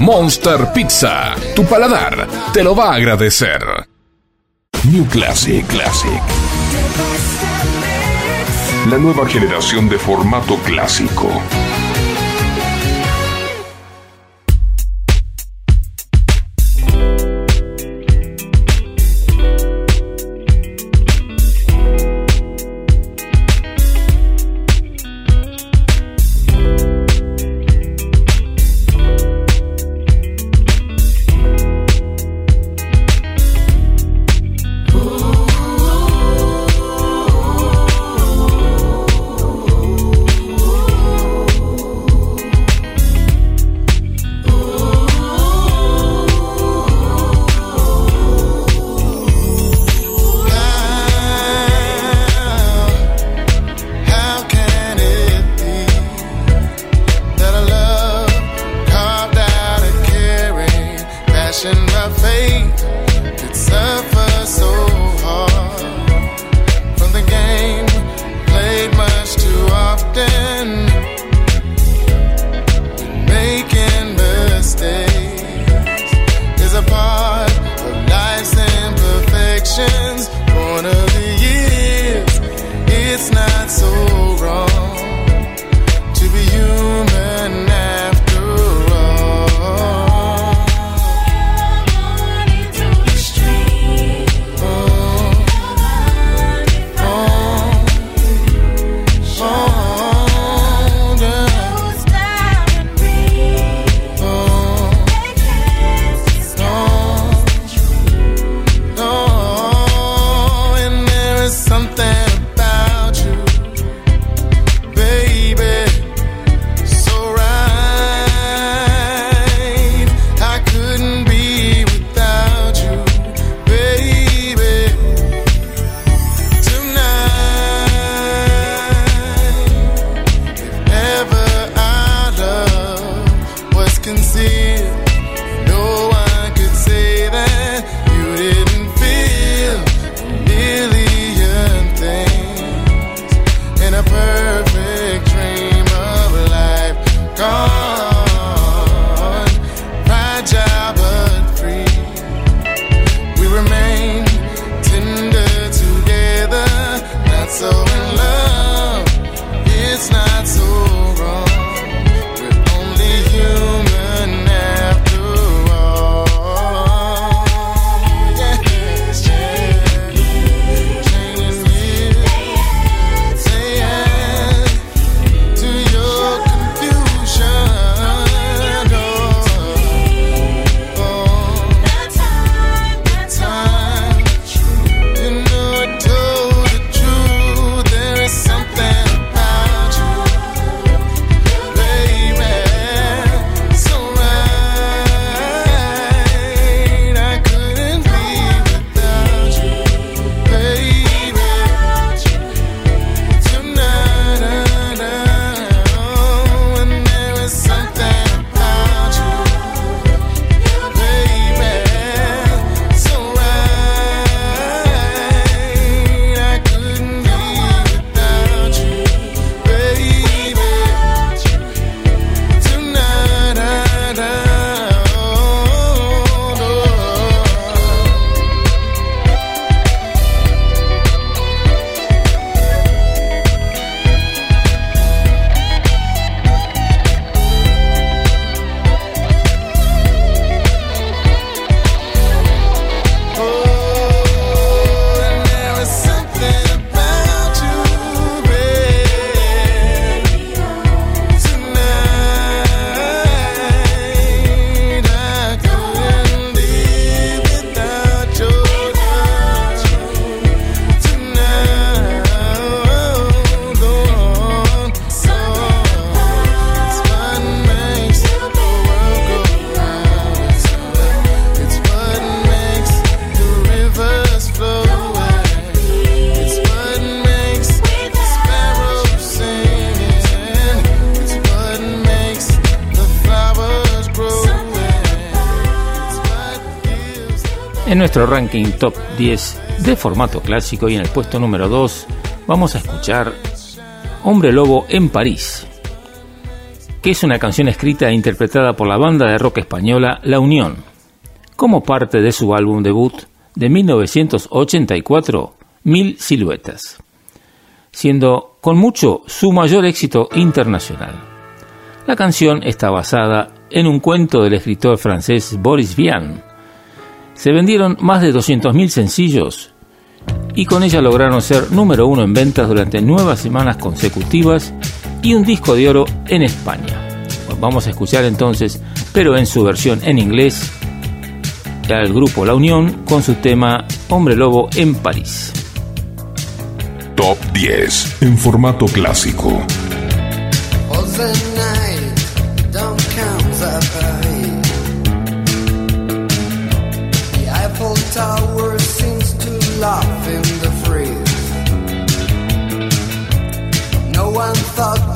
Monster Pizza, tu paladar te lo va a agradecer. New Classic, Classic. La nueva generación de formato clásico. Nuestro ranking top 10 de formato clásico y en el puesto número 2 vamos a escuchar Hombre Lobo en París, que es una canción escrita e interpretada por la banda de rock española La Unión, como parte de su álbum debut de 1984, Mil Siluetas, siendo con mucho su mayor éxito internacional. La canción está basada en un cuento del escritor francés Boris Vian. Se vendieron más de 200.000 sencillos y con ella lograron ser número uno en ventas durante nueve semanas consecutivas y un disco de oro en España. Vamos a escuchar entonces, pero en su versión en inglés, al grupo La Unión con su tema Hombre Lobo en París. Top 10 en formato clásico. In the freeze. No one thought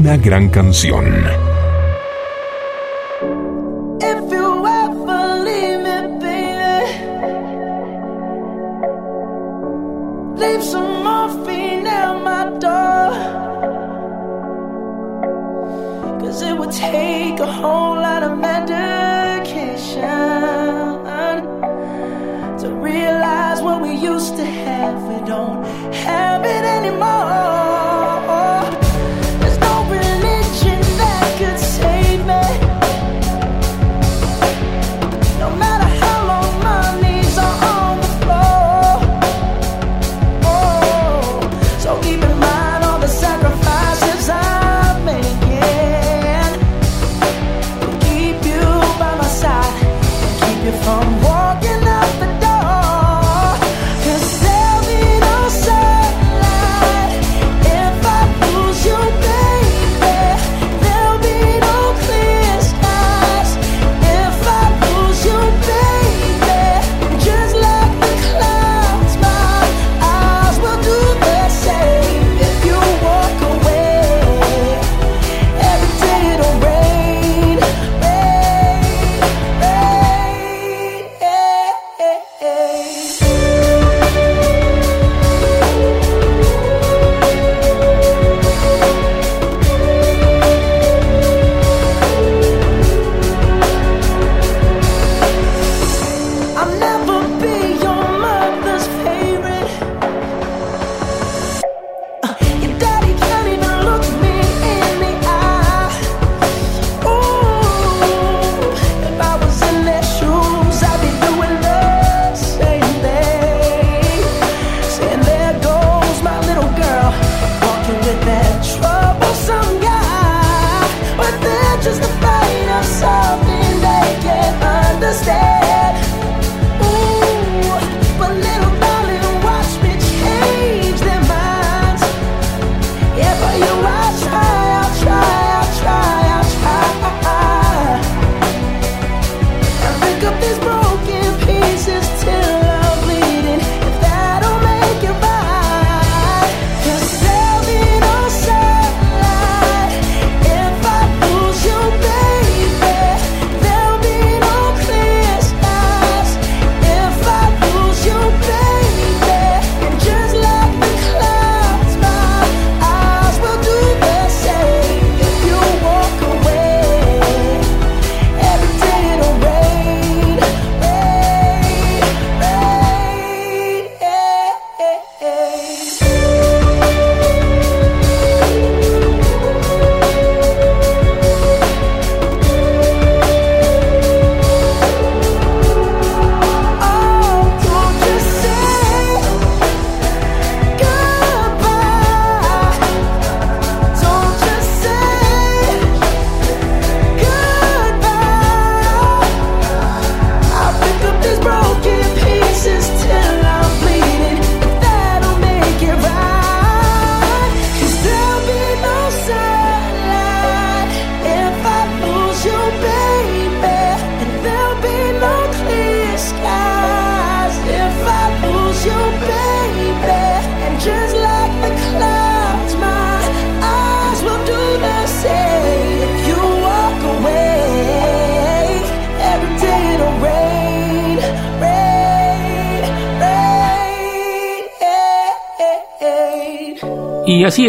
una gran canción.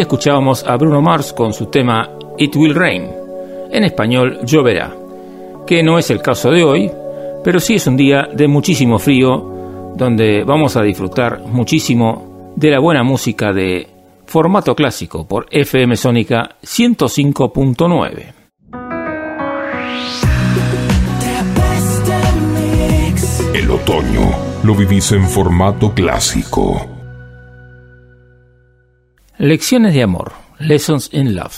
escuchábamos a Bruno Mars con su tema It Will Rain, en español lloverá, que no es el caso de hoy, pero sí es un día de muchísimo frío, donde vamos a disfrutar muchísimo de la buena música de formato clásico por FM Sónica 105.9. El otoño lo vivís en formato clásico. Lecciones de Amor, Lessons in Love.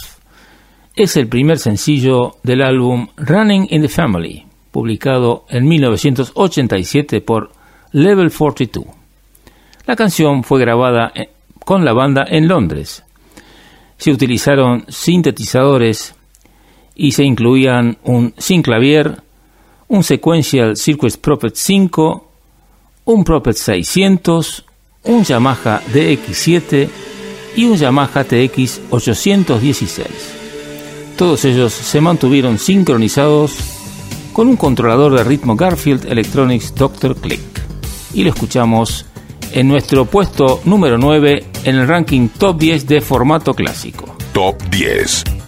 Es el primer sencillo del álbum Running in the Family, publicado en 1987 por Level 42. La canción fue grabada eh, con la banda en Londres. Se utilizaron sintetizadores y se incluían un sinclavier, un sequential Circuit Prophet 5, un Prophet 600, un Yamaha DX7 y un Yamaha TX 816. Todos ellos se mantuvieron sincronizados con un controlador de ritmo Garfield Electronics Dr. Click. Y lo escuchamos en nuestro puesto número 9 en el ranking top 10 de formato clásico. Top 10.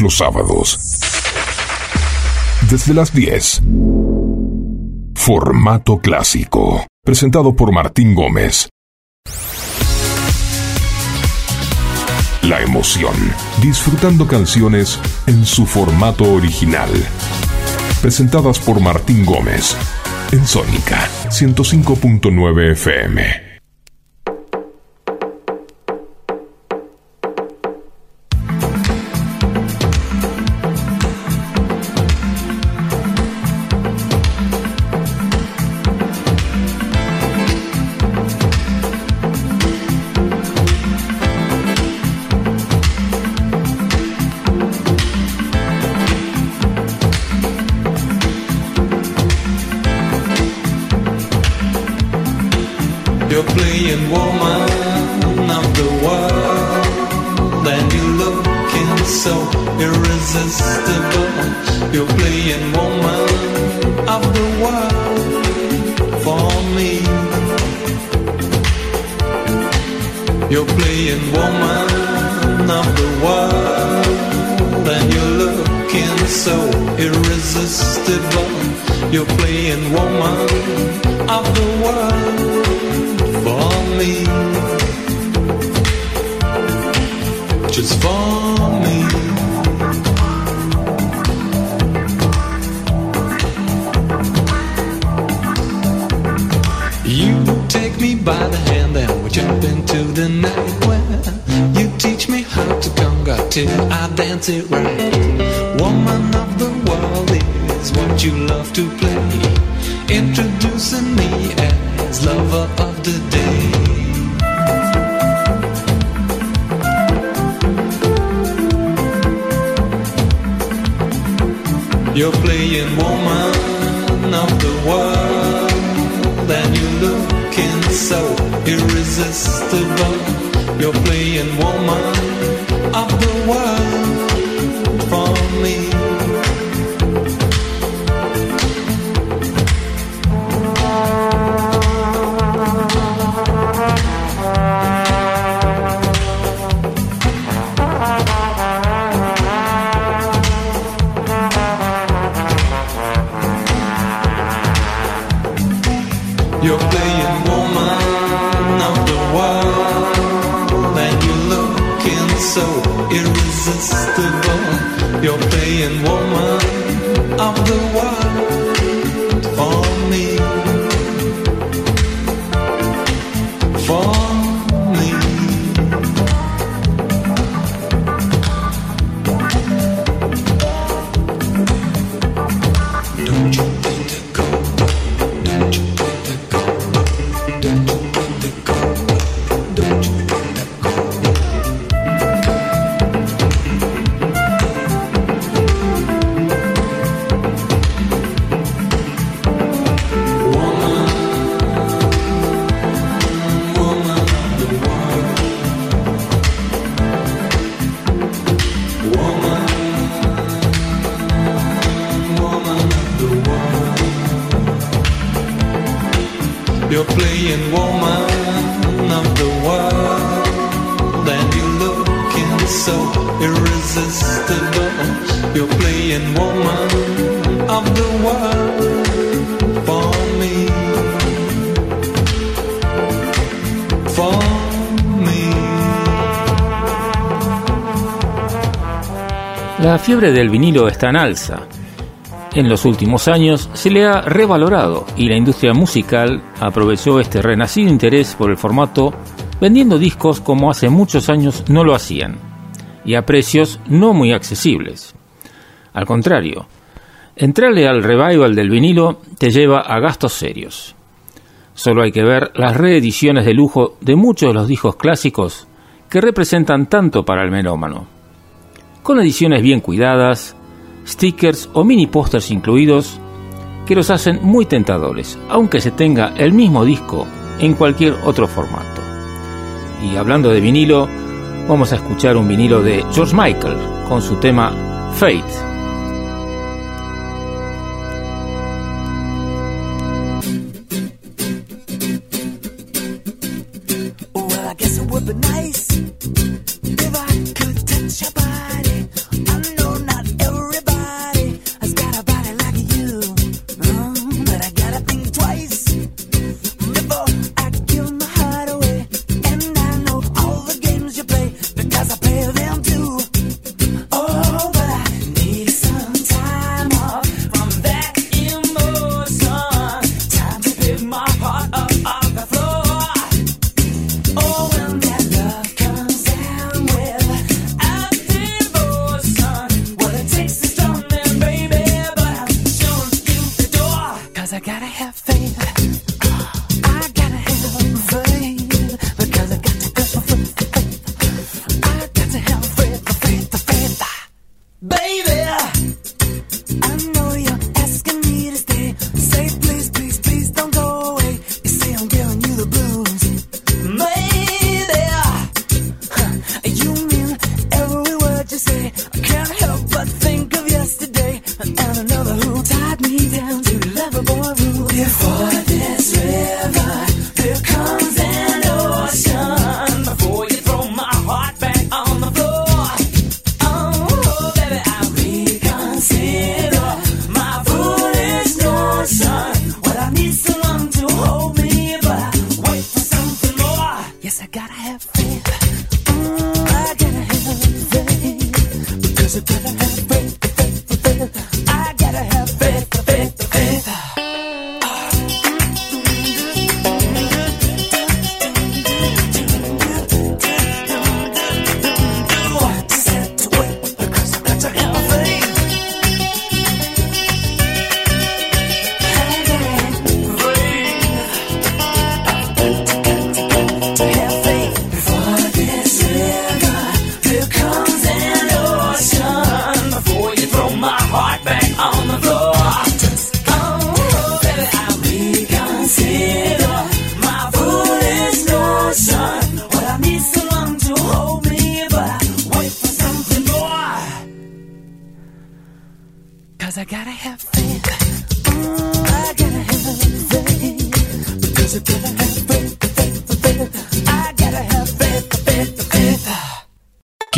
Los sábados. Desde las 10. Formato clásico. Presentado por Martín Gómez. La emoción. Disfrutando canciones en su formato original. Presentadas por Martín Gómez. En Sónica 105.9 FM. fiebre del vinilo está en alza. En los últimos años se le ha revalorado y la industria musical aprovechó este renacido interés por el formato vendiendo discos como hace muchos años no lo hacían y a precios no muy accesibles. Al contrario, entrarle al revival del vinilo te lleva a gastos serios. Solo hay que ver las reediciones de lujo de muchos de los discos clásicos que representan tanto para el melómano con ediciones bien cuidadas, stickers o mini pósters incluidos, que los hacen muy tentadores, aunque se tenga el mismo disco en cualquier otro formato. Y hablando de vinilo, vamos a escuchar un vinilo de George Michael con su tema Fate.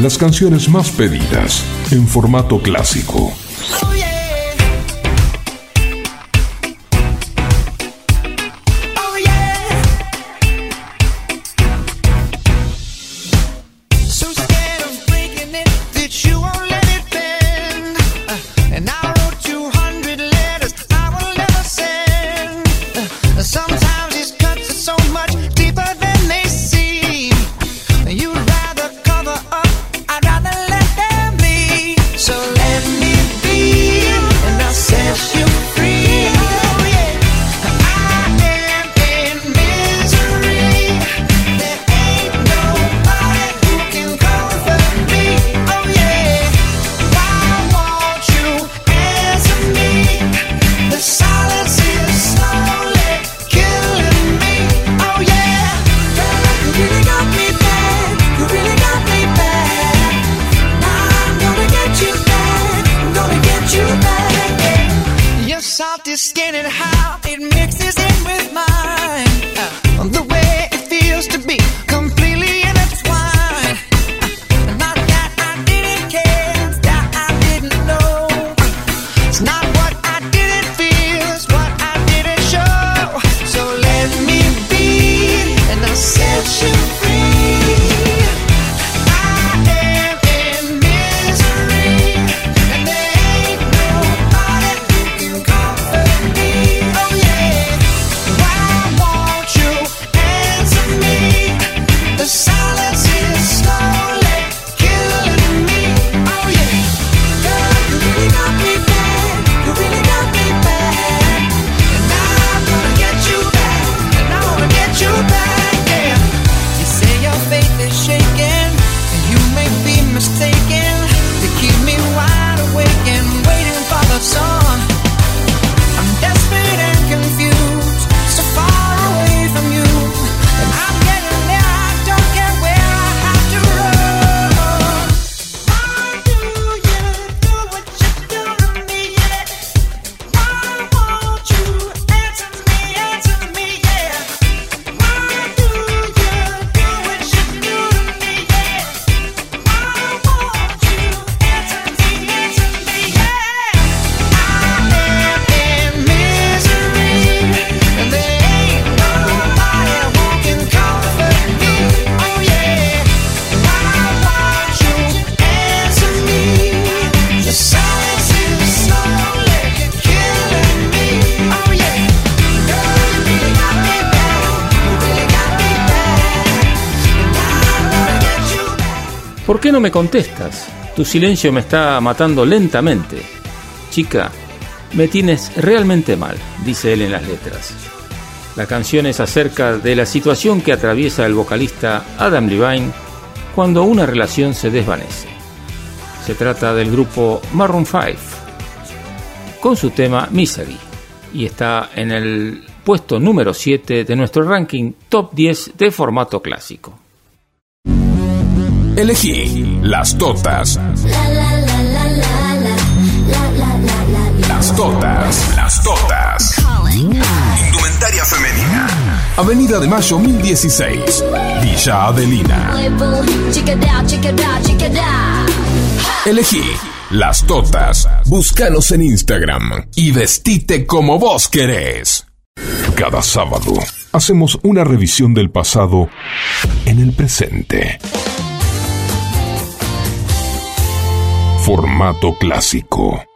las canciones más pedidas en formato clásico. no me contestas? Tu silencio me está matando lentamente. Chica, me tienes realmente mal, dice él en las letras. La canción es acerca de la situación que atraviesa el vocalista Adam Levine cuando una relación se desvanece. Se trata del grupo Maroon 5 con su tema Misery y está en el puesto número 7 de nuestro ranking top 10 de formato clásico. Elegí las Totas. Las Totas. Las Totas. Indumentaria femenina. Avenida de Mayo 1016. Villa Adelina. Elegí Las Totas. Búscanos en Instagram y vestite como vos querés. Cada sábado hacemos una revisión del pasado en el presente. formato clásico.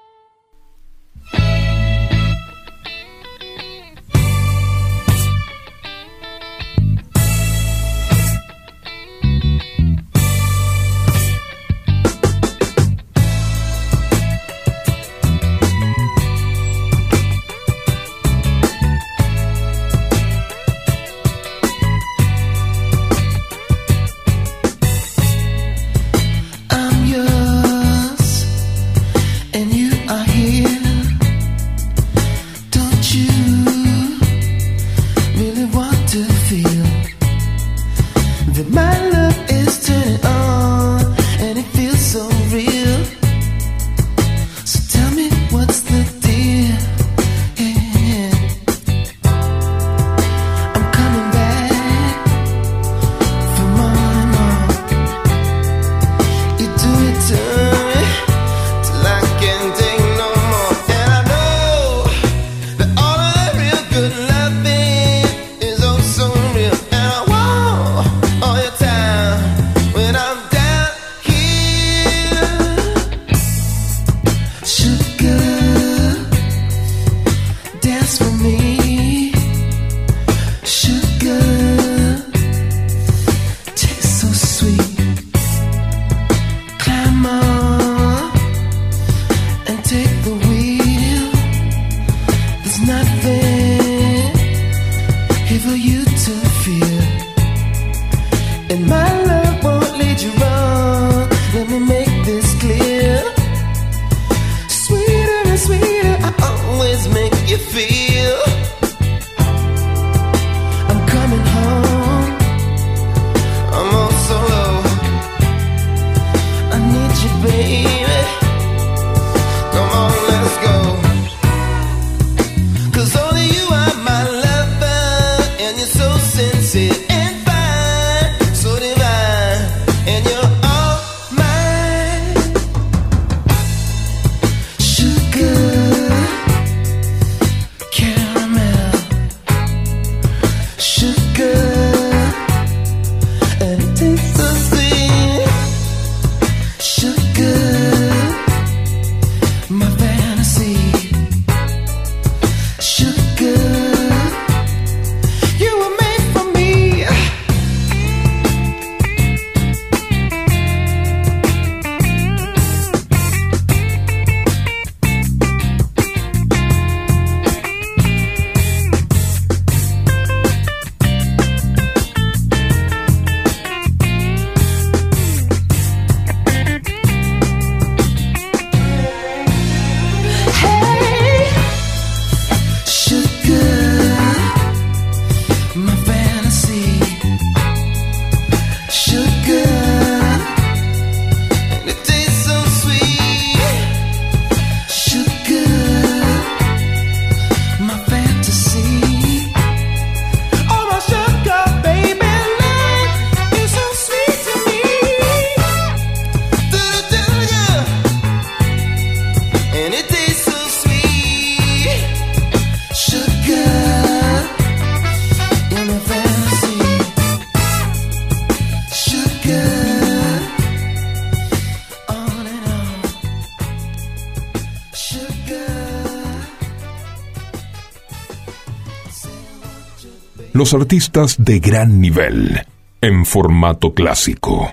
artistas de gran nivel, en formato clásico.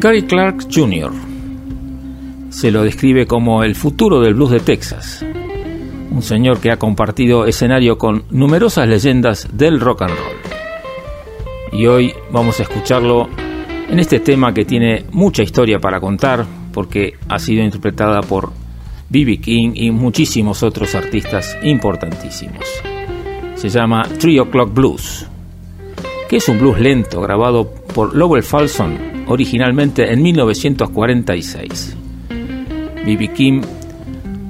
Gary Clark Jr. Se lo describe como el futuro del blues de Texas, un señor que ha compartido escenario con numerosas leyendas del rock and roll. Y hoy vamos a escucharlo en este tema que tiene mucha historia para contar, porque ha sido interpretada por B.B. King y muchísimos otros artistas importantísimos. Se llama Three O'Clock Blues, que es un blues lento grabado por Lowell Falson originalmente en 1946. B.B. King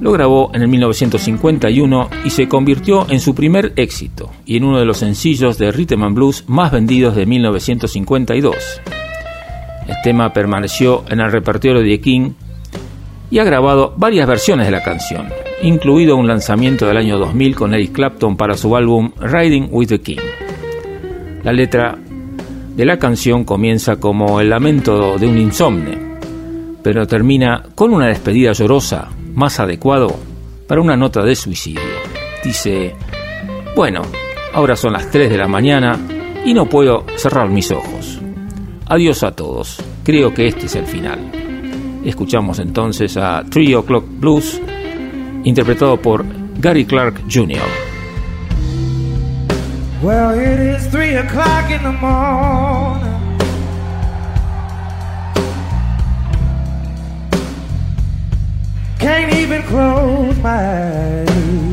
lo grabó en el 1951 y se convirtió en su primer éxito y en uno de los sencillos de Rhythm and Blues más vendidos de 1952. El tema permaneció en el repertorio de King y ha grabado varias versiones de la canción, incluido un lanzamiento del año 2000 con Eric Clapton para su álbum Riding with the King. La letra de la canción comienza como el lamento de un insomne, pero termina con una despedida llorosa más adecuado para una nota de suicidio. Dice, bueno, ahora son las 3 de la mañana y no puedo cerrar mis ojos. Adiós a todos, creo que este es el final. Escuchamos entonces a Three O'Clock Blues, interpretado por Gary Clark Jr. Well, it is three o'clock in the morning. Can't even close my eyes.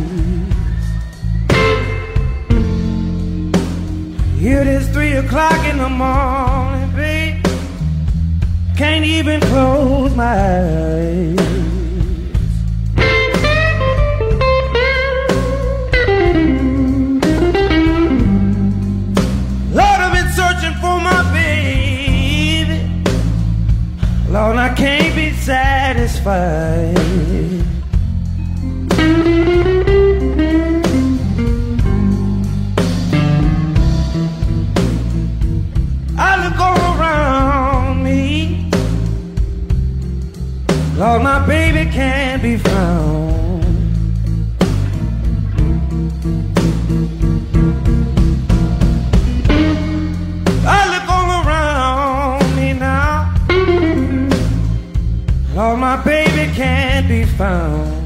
Can't even close my eyes. Lord, I've been searching for my baby. Lord, I can't be satisfied. Lord, my baby can't be found. I look all around me now. Lord, my baby can't be found.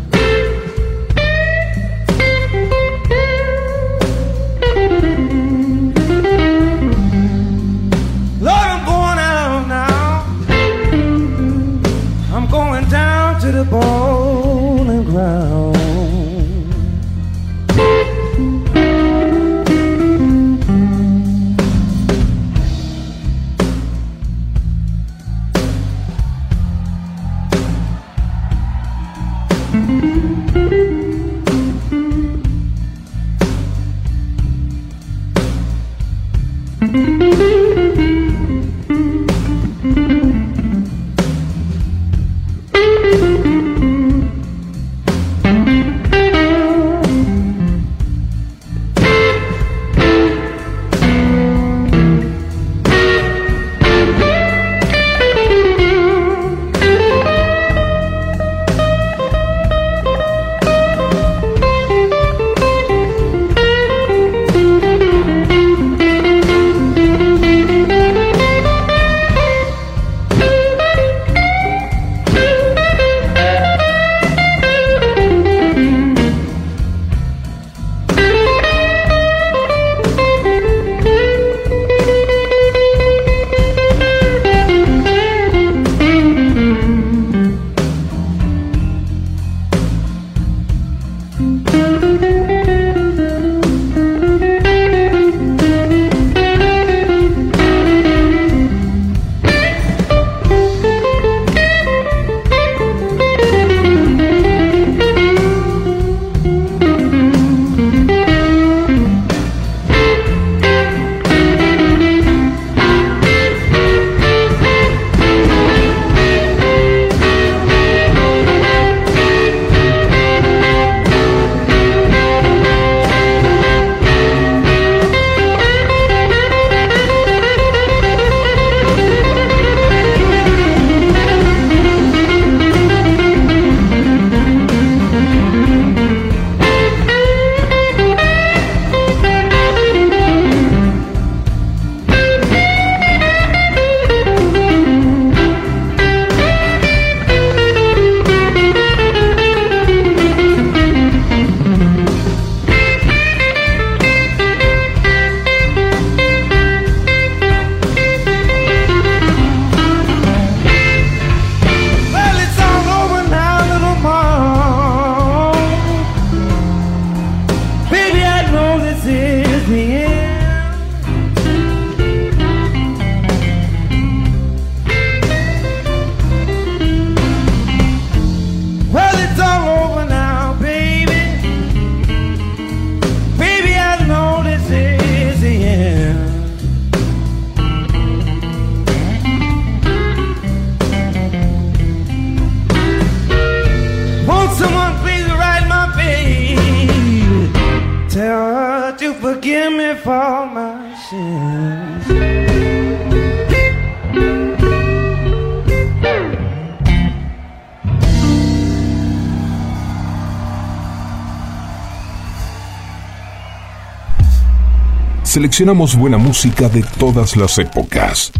Seleccionamos buena música de todas las épocas.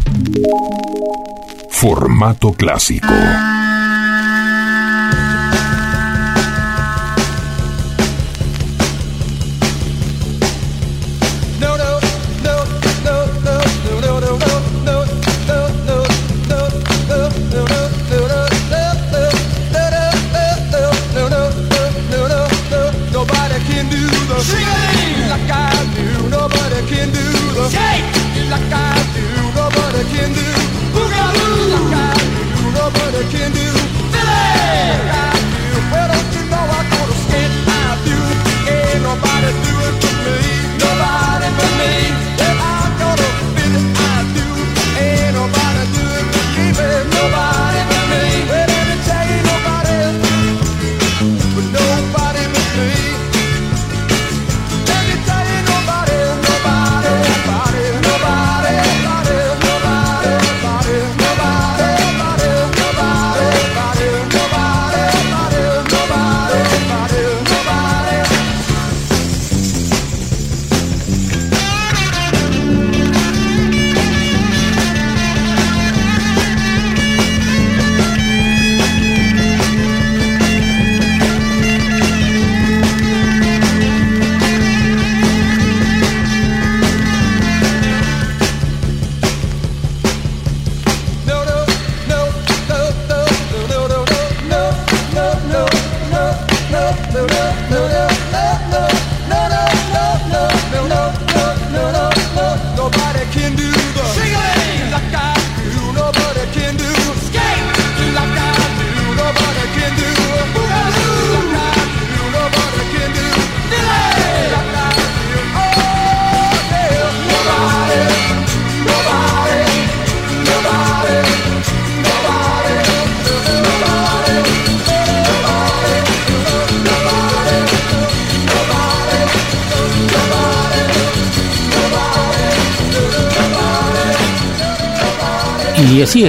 Formato clásico.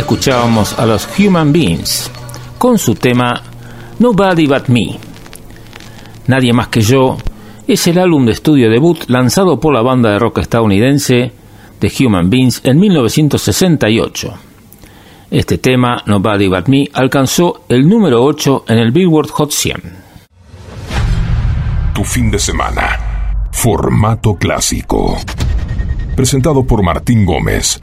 escuchábamos a los Human Beings con su tema Nobody But Me. Nadie más que yo es el álbum de estudio debut lanzado por la banda de rock estadounidense The Human Beings en 1968. Este tema, Nobody But Me, alcanzó el número 8 en el Billboard Hot 100. Tu fin de semana. Formato clásico. Presentado por Martín Gómez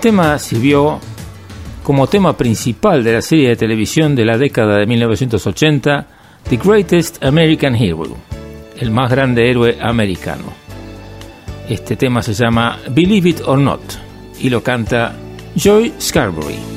tema sirvió como tema principal de la serie de televisión de la década de 1980, The Greatest American Hero, el más grande héroe americano. Este tema se llama Believe It or Not y lo canta Joy Scarborough.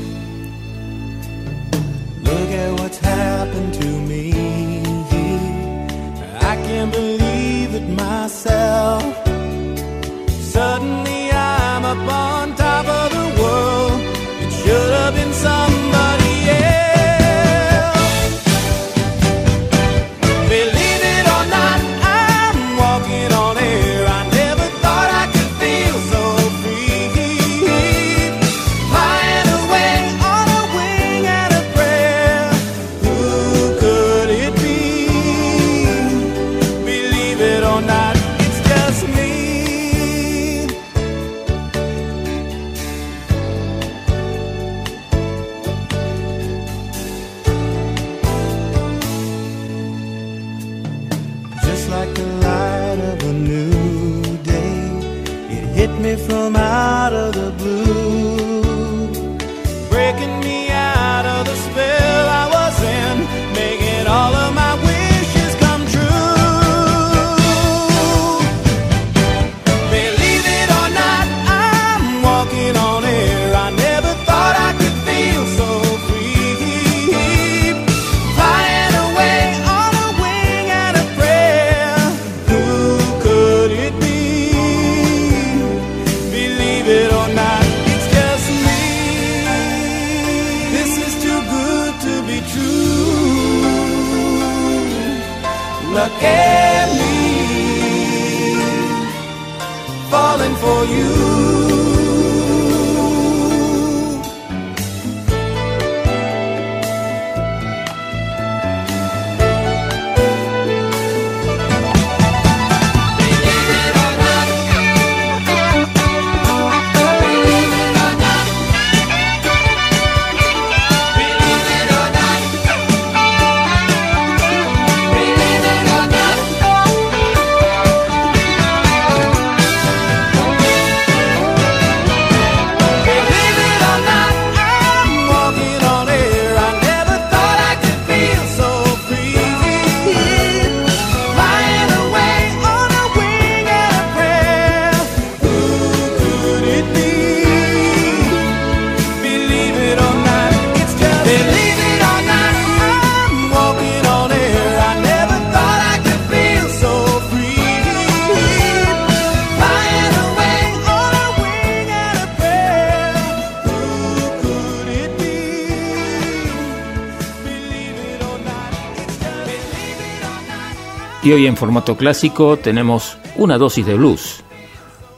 Y hoy en formato clásico tenemos una dosis de blues.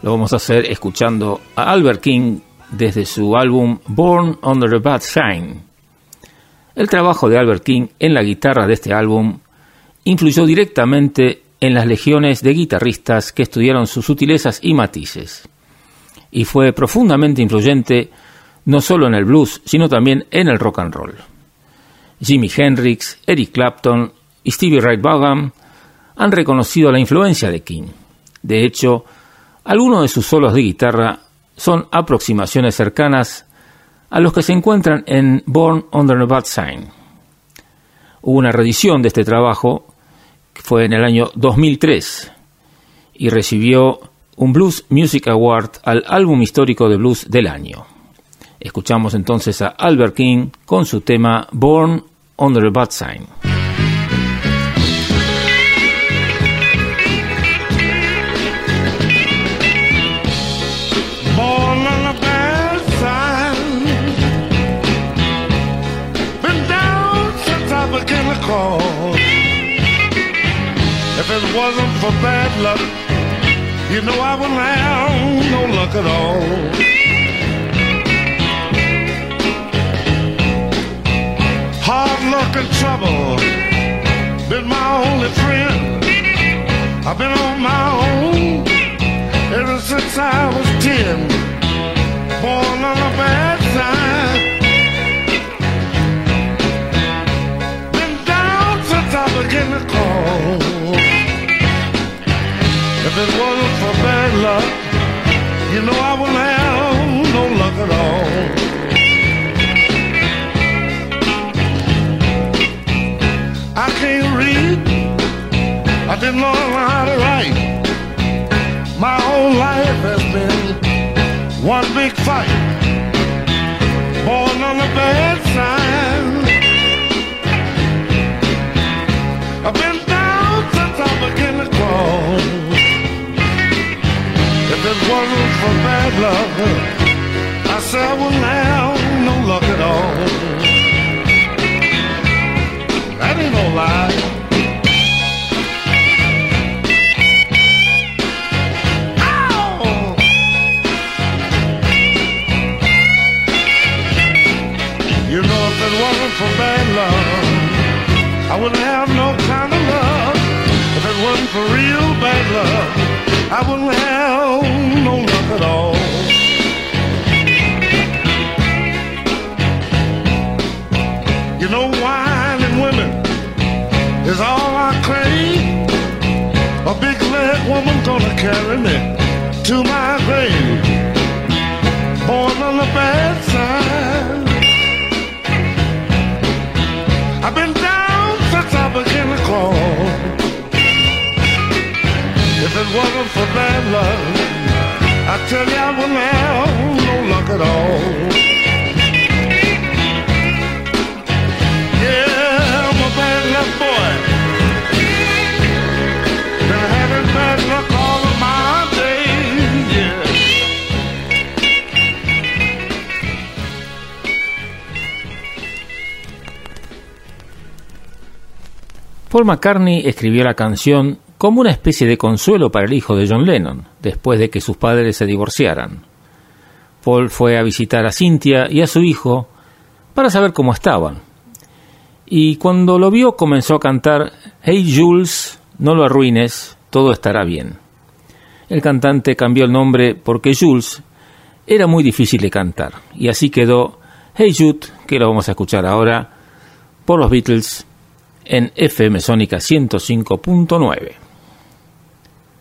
Lo vamos a hacer escuchando a Albert King desde su álbum Born Under a Bad Sign. El trabajo de Albert King en la guitarra de este álbum influyó directamente en las legiones de guitarristas que estudiaron sus sutilezas y matices. Y fue profundamente influyente no solo en el blues, sino también en el rock and roll. Jimi Hendrix, Eric Clapton y Stevie Ray Vaughan han reconocido la influencia de King. De hecho, algunos de sus solos de guitarra son aproximaciones cercanas a los que se encuentran en Born Under a Bad Sign. Hubo una reedición de este trabajo, que fue en el año 2003, y recibió un Blues Music Award al álbum histórico de blues del año. Escuchamos entonces a Albert King con su tema Born Under a Bad Sign. Wasn't for bad luck, you know I wouldn't have no luck at all. Hard luck and trouble been my only friend. I've been on my own ever since I was ten. Born on a bad side. Been down since I began to crawl. If it wasn't for bad luck, you know I wouldn't have no luck at all. I can't read. I didn't learn how to write. My whole life has been one big fight. Born on the bad side. I've been down since I began to crawl. Wasn't for bad luck, I said I wouldn't no luck at all. That ain't no lie. You know, if it wasn't for bad love, I wouldn't have no kind of love. If it wasn't for real bad luck, I wouldn't have no luck at all. You know, wine and women is all I crave. A big leg woman gonna carry me to my grave. Born on the bad side. I've been down since I began to crawl. If it wasn't for bad luck, I tell you I wouldn't have no luck at all. Yeah, I'm a bad luck boy. Been having bad luck all of my days, yeah. Paul McCartney escribió la canción como una especie de consuelo para el hijo de John Lennon, después de que sus padres se divorciaran. Paul fue a visitar a Cynthia y a su hijo para saber cómo estaban. Y cuando lo vio comenzó a cantar Hey Jules, no lo arruines, todo estará bien. El cantante cambió el nombre porque Jules era muy difícil de cantar, y así quedó Hey Jude, que lo vamos a escuchar ahora por los Beatles en FM Sónica 105.9.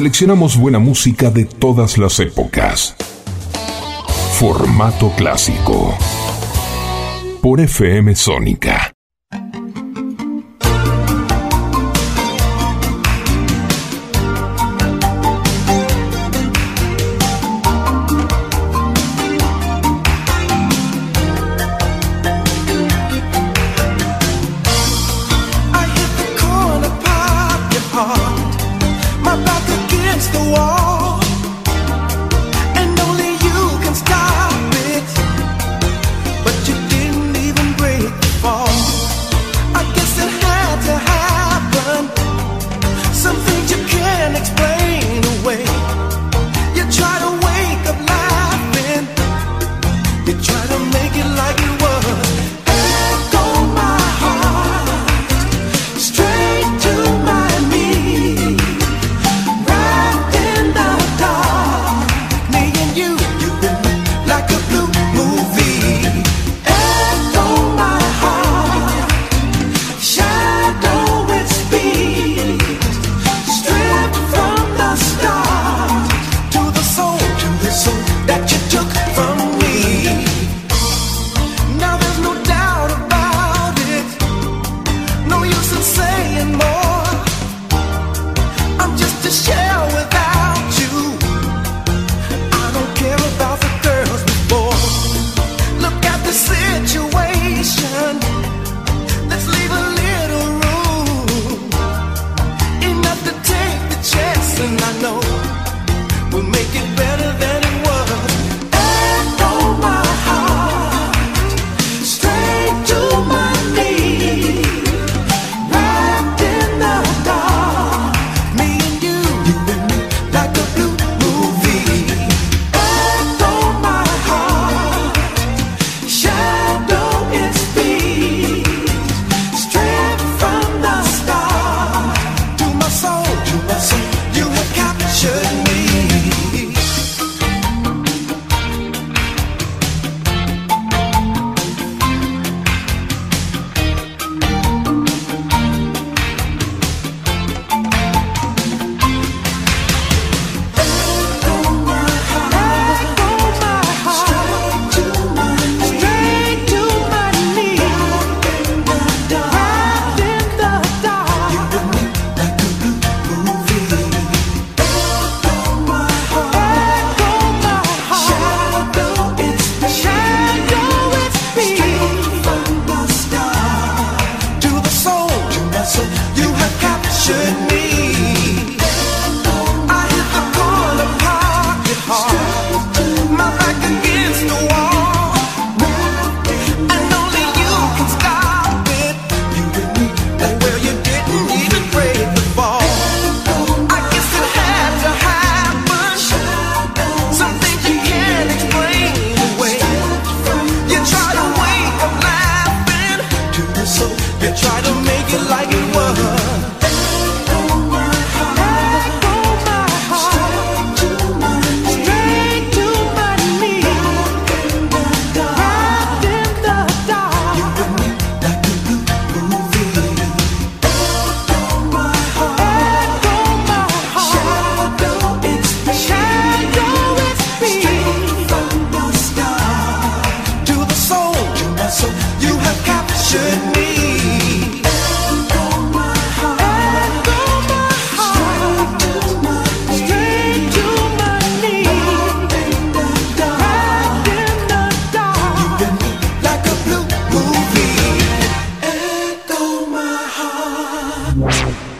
Seleccionamos buena música de todas las épocas. Formato clásico. Por FM Sónica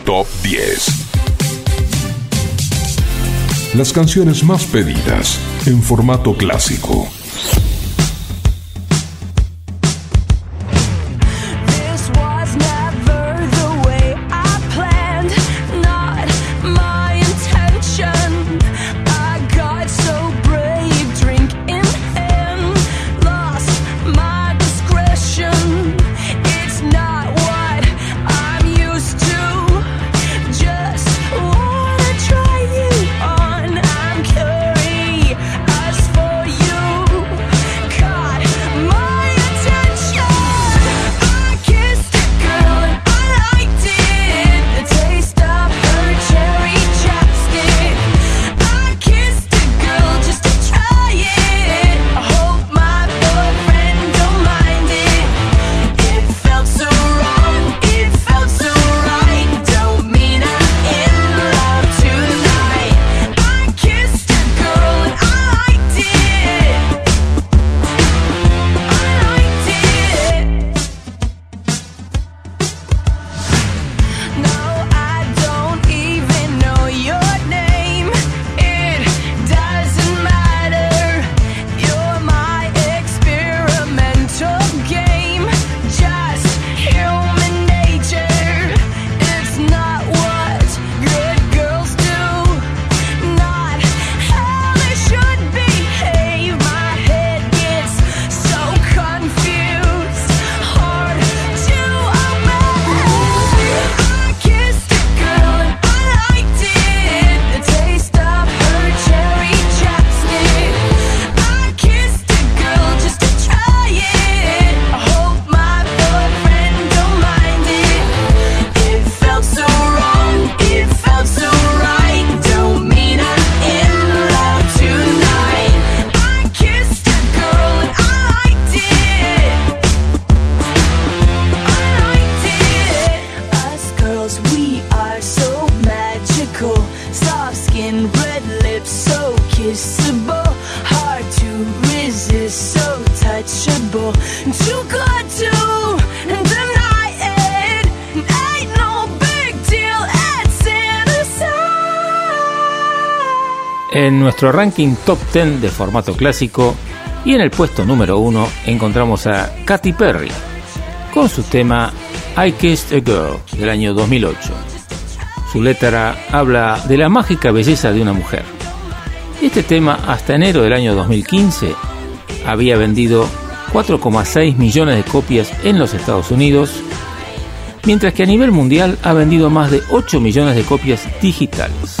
Top 10. Las canciones más pedidas en formato clásico. ranking top 10 de formato clásico y en el puesto número 1 encontramos a Katy Perry con su tema I Kissed a Girl del año 2008. Su letra habla de la mágica belleza de una mujer. Este tema hasta enero del año 2015 había vendido 4,6 millones de copias en los Estados Unidos, mientras que a nivel mundial ha vendido más de 8 millones de copias digitales.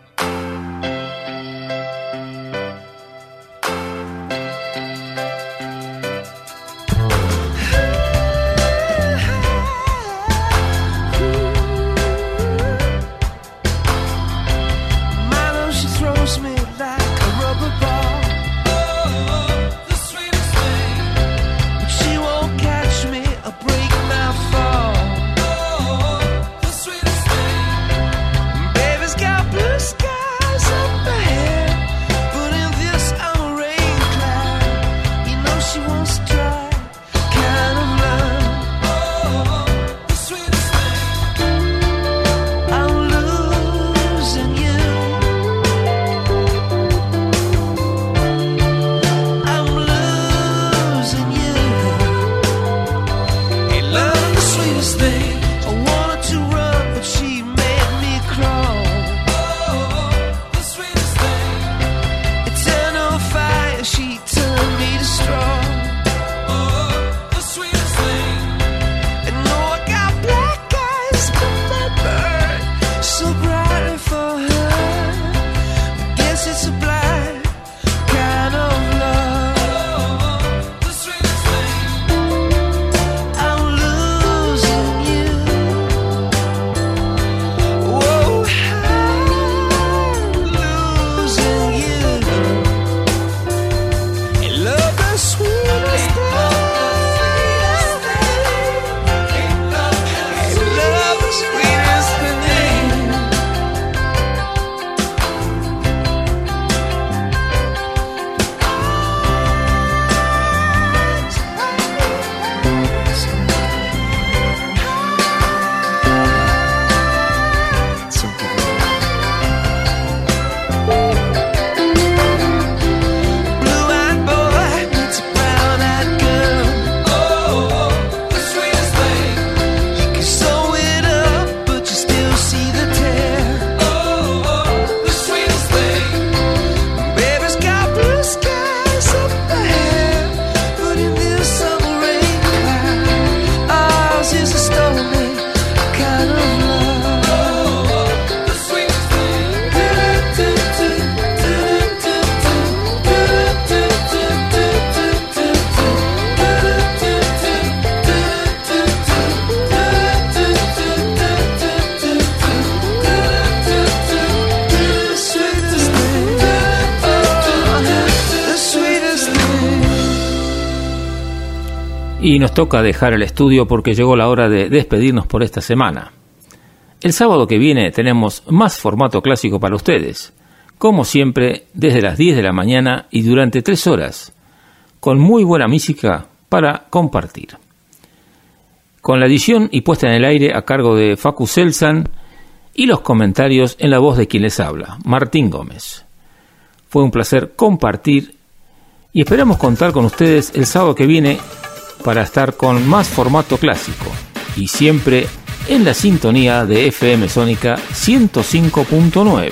nos toca dejar el estudio porque llegó la hora de despedirnos por esta semana. El sábado que viene tenemos más formato clásico para ustedes, como siempre desde las 10 de la mañana y durante 3 horas, con muy buena música para compartir. Con la edición y puesta en el aire a cargo de Facu Selsan y los comentarios en la voz de quien les habla, Martín Gómez. Fue un placer compartir y esperamos contar con ustedes el sábado que viene para estar con más formato clásico y siempre en la sintonía de FM Sónica 105.9.